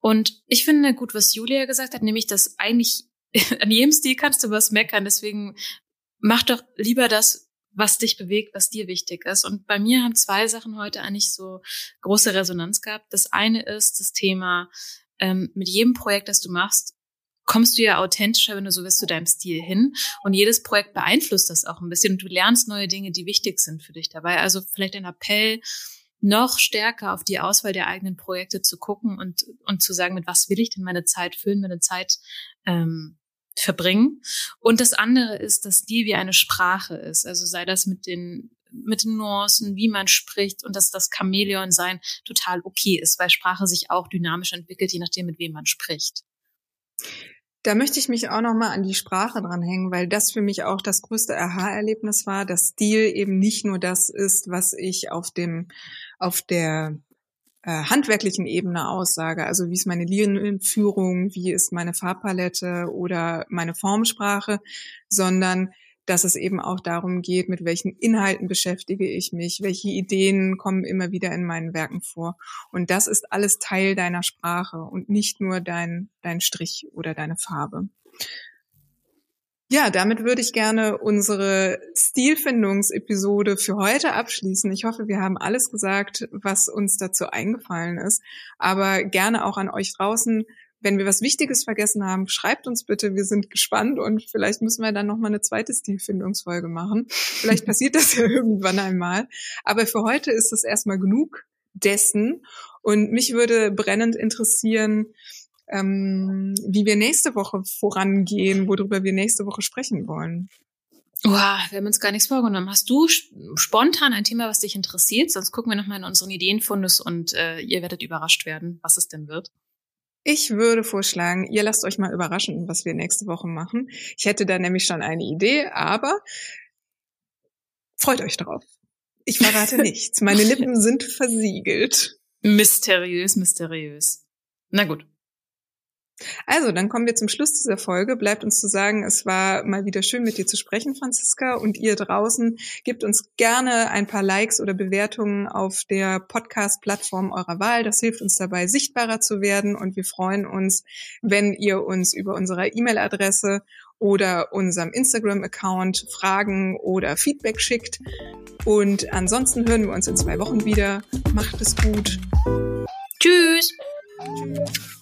A: Und ich finde gut, was Julia gesagt hat, nämlich, dass eigentlich an jedem Stil kannst du was meckern. Deswegen mach doch lieber das, was dich bewegt, was dir wichtig ist. Und bei mir haben zwei Sachen heute eigentlich so große Resonanz gehabt. Das eine ist das Thema, ähm, mit jedem Projekt, das du machst, kommst du ja authentischer, wenn du so bist, zu deinem Stil hin. Und jedes Projekt beeinflusst das auch ein bisschen. Und du lernst neue Dinge, die wichtig sind für dich dabei. Also vielleicht ein Appell, noch stärker auf die Auswahl der eigenen Projekte zu gucken und, und zu sagen, mit was will ich denn meine Zeit füllen, meine Zeit ähm, verbringen. Und das andere ist, dass Stil wie eine Sprache ist. Also sei das mit den mit den Nuancen, wie man spricht und dass das Chamäleon sein total okay ist, weil Sprache sich auch dynamisch entwickelt, je nachdem, mit wem man spricht.
B: Da möchte ich mich auch nochmal an die Sprache dranhängen, weil das für mich auch das größte Aha-Erlebnis war, dass Stil eben nicht nur das ist, was ich auf dem, auf der äh, handwerklichen Ebene aussage. Also wie ist meine Linienführung, wie ist meine Farbpalette oder meine Formsprache, sondern dass es eben auch darum geht, mit welchen Inhalten beschäftige ich mich, welche Ideen kommen immer wieder in meinen Werken vor. Und das ist alles Teil deiner Sprache und nicht nur dein, dein Strich oder deine Farbe. Ja, damit würde ich gerne unsere Stilfindungsepisode für heute abschließen. Ich hoffe, wir haben alles gesagt, was uns dazu eingefallen ist. Aber gerne auch an euch draußen wenn wir was Wichtiges vergessen haben, schreibt uns bitte. Wir sind gespannt und vielleicht müssen wir dann noch mal eine zweite Stilfindungsfolge machen. Vielleicht passiert das ja irgendwann einmal. Aber für heute ist es erstmal genug dessen. Und mich würde brennend interessieren, ähm, wie wir nächste Woche vorangehen, worüber wir nächste Woche sprechen wollen.
A: Wow, wir haben uns gar nichts vorgenommen. Hast du spontan ein Thema, was dich interessiert? Sonst gucken wir nochmal in unseren Ideenfundus und äh, ihr werdet überrascht werden, was es denn wird.
B: Ich würde vorschlagen, ihr lasst euch mal überraschen, was wir nächste Woche machen. Ich hätte da nämlich schon eine Idee, aber freut euch drauf. Ich verrate nichts. Meine Lippen sind versiegelt.
A: Mysteriös, mysteriös. Na gut.
B: Also, dann kommen wir zum Schluss dieser Folge. Bleibt uns zu sagen, es war mal wieder schön, mit dir zu sprechen, Franziska. Und ihr draußen gebt uns gerne ein paar Likes oder Bewertungen auf der Podcast-Plattform eurer Wahl. Das hilft uns dabei, sichtbarer zu werden. Und wir freuen uns, wenn ihr uns über unsere E-Mail-Adresse oder unserem Instagram-Account Fragen oder Feedback schickt. Und ansonsten hören wir uns in zwei Wochen wieder. Macht es gut.
A: Tschüss.
B: Tschüss.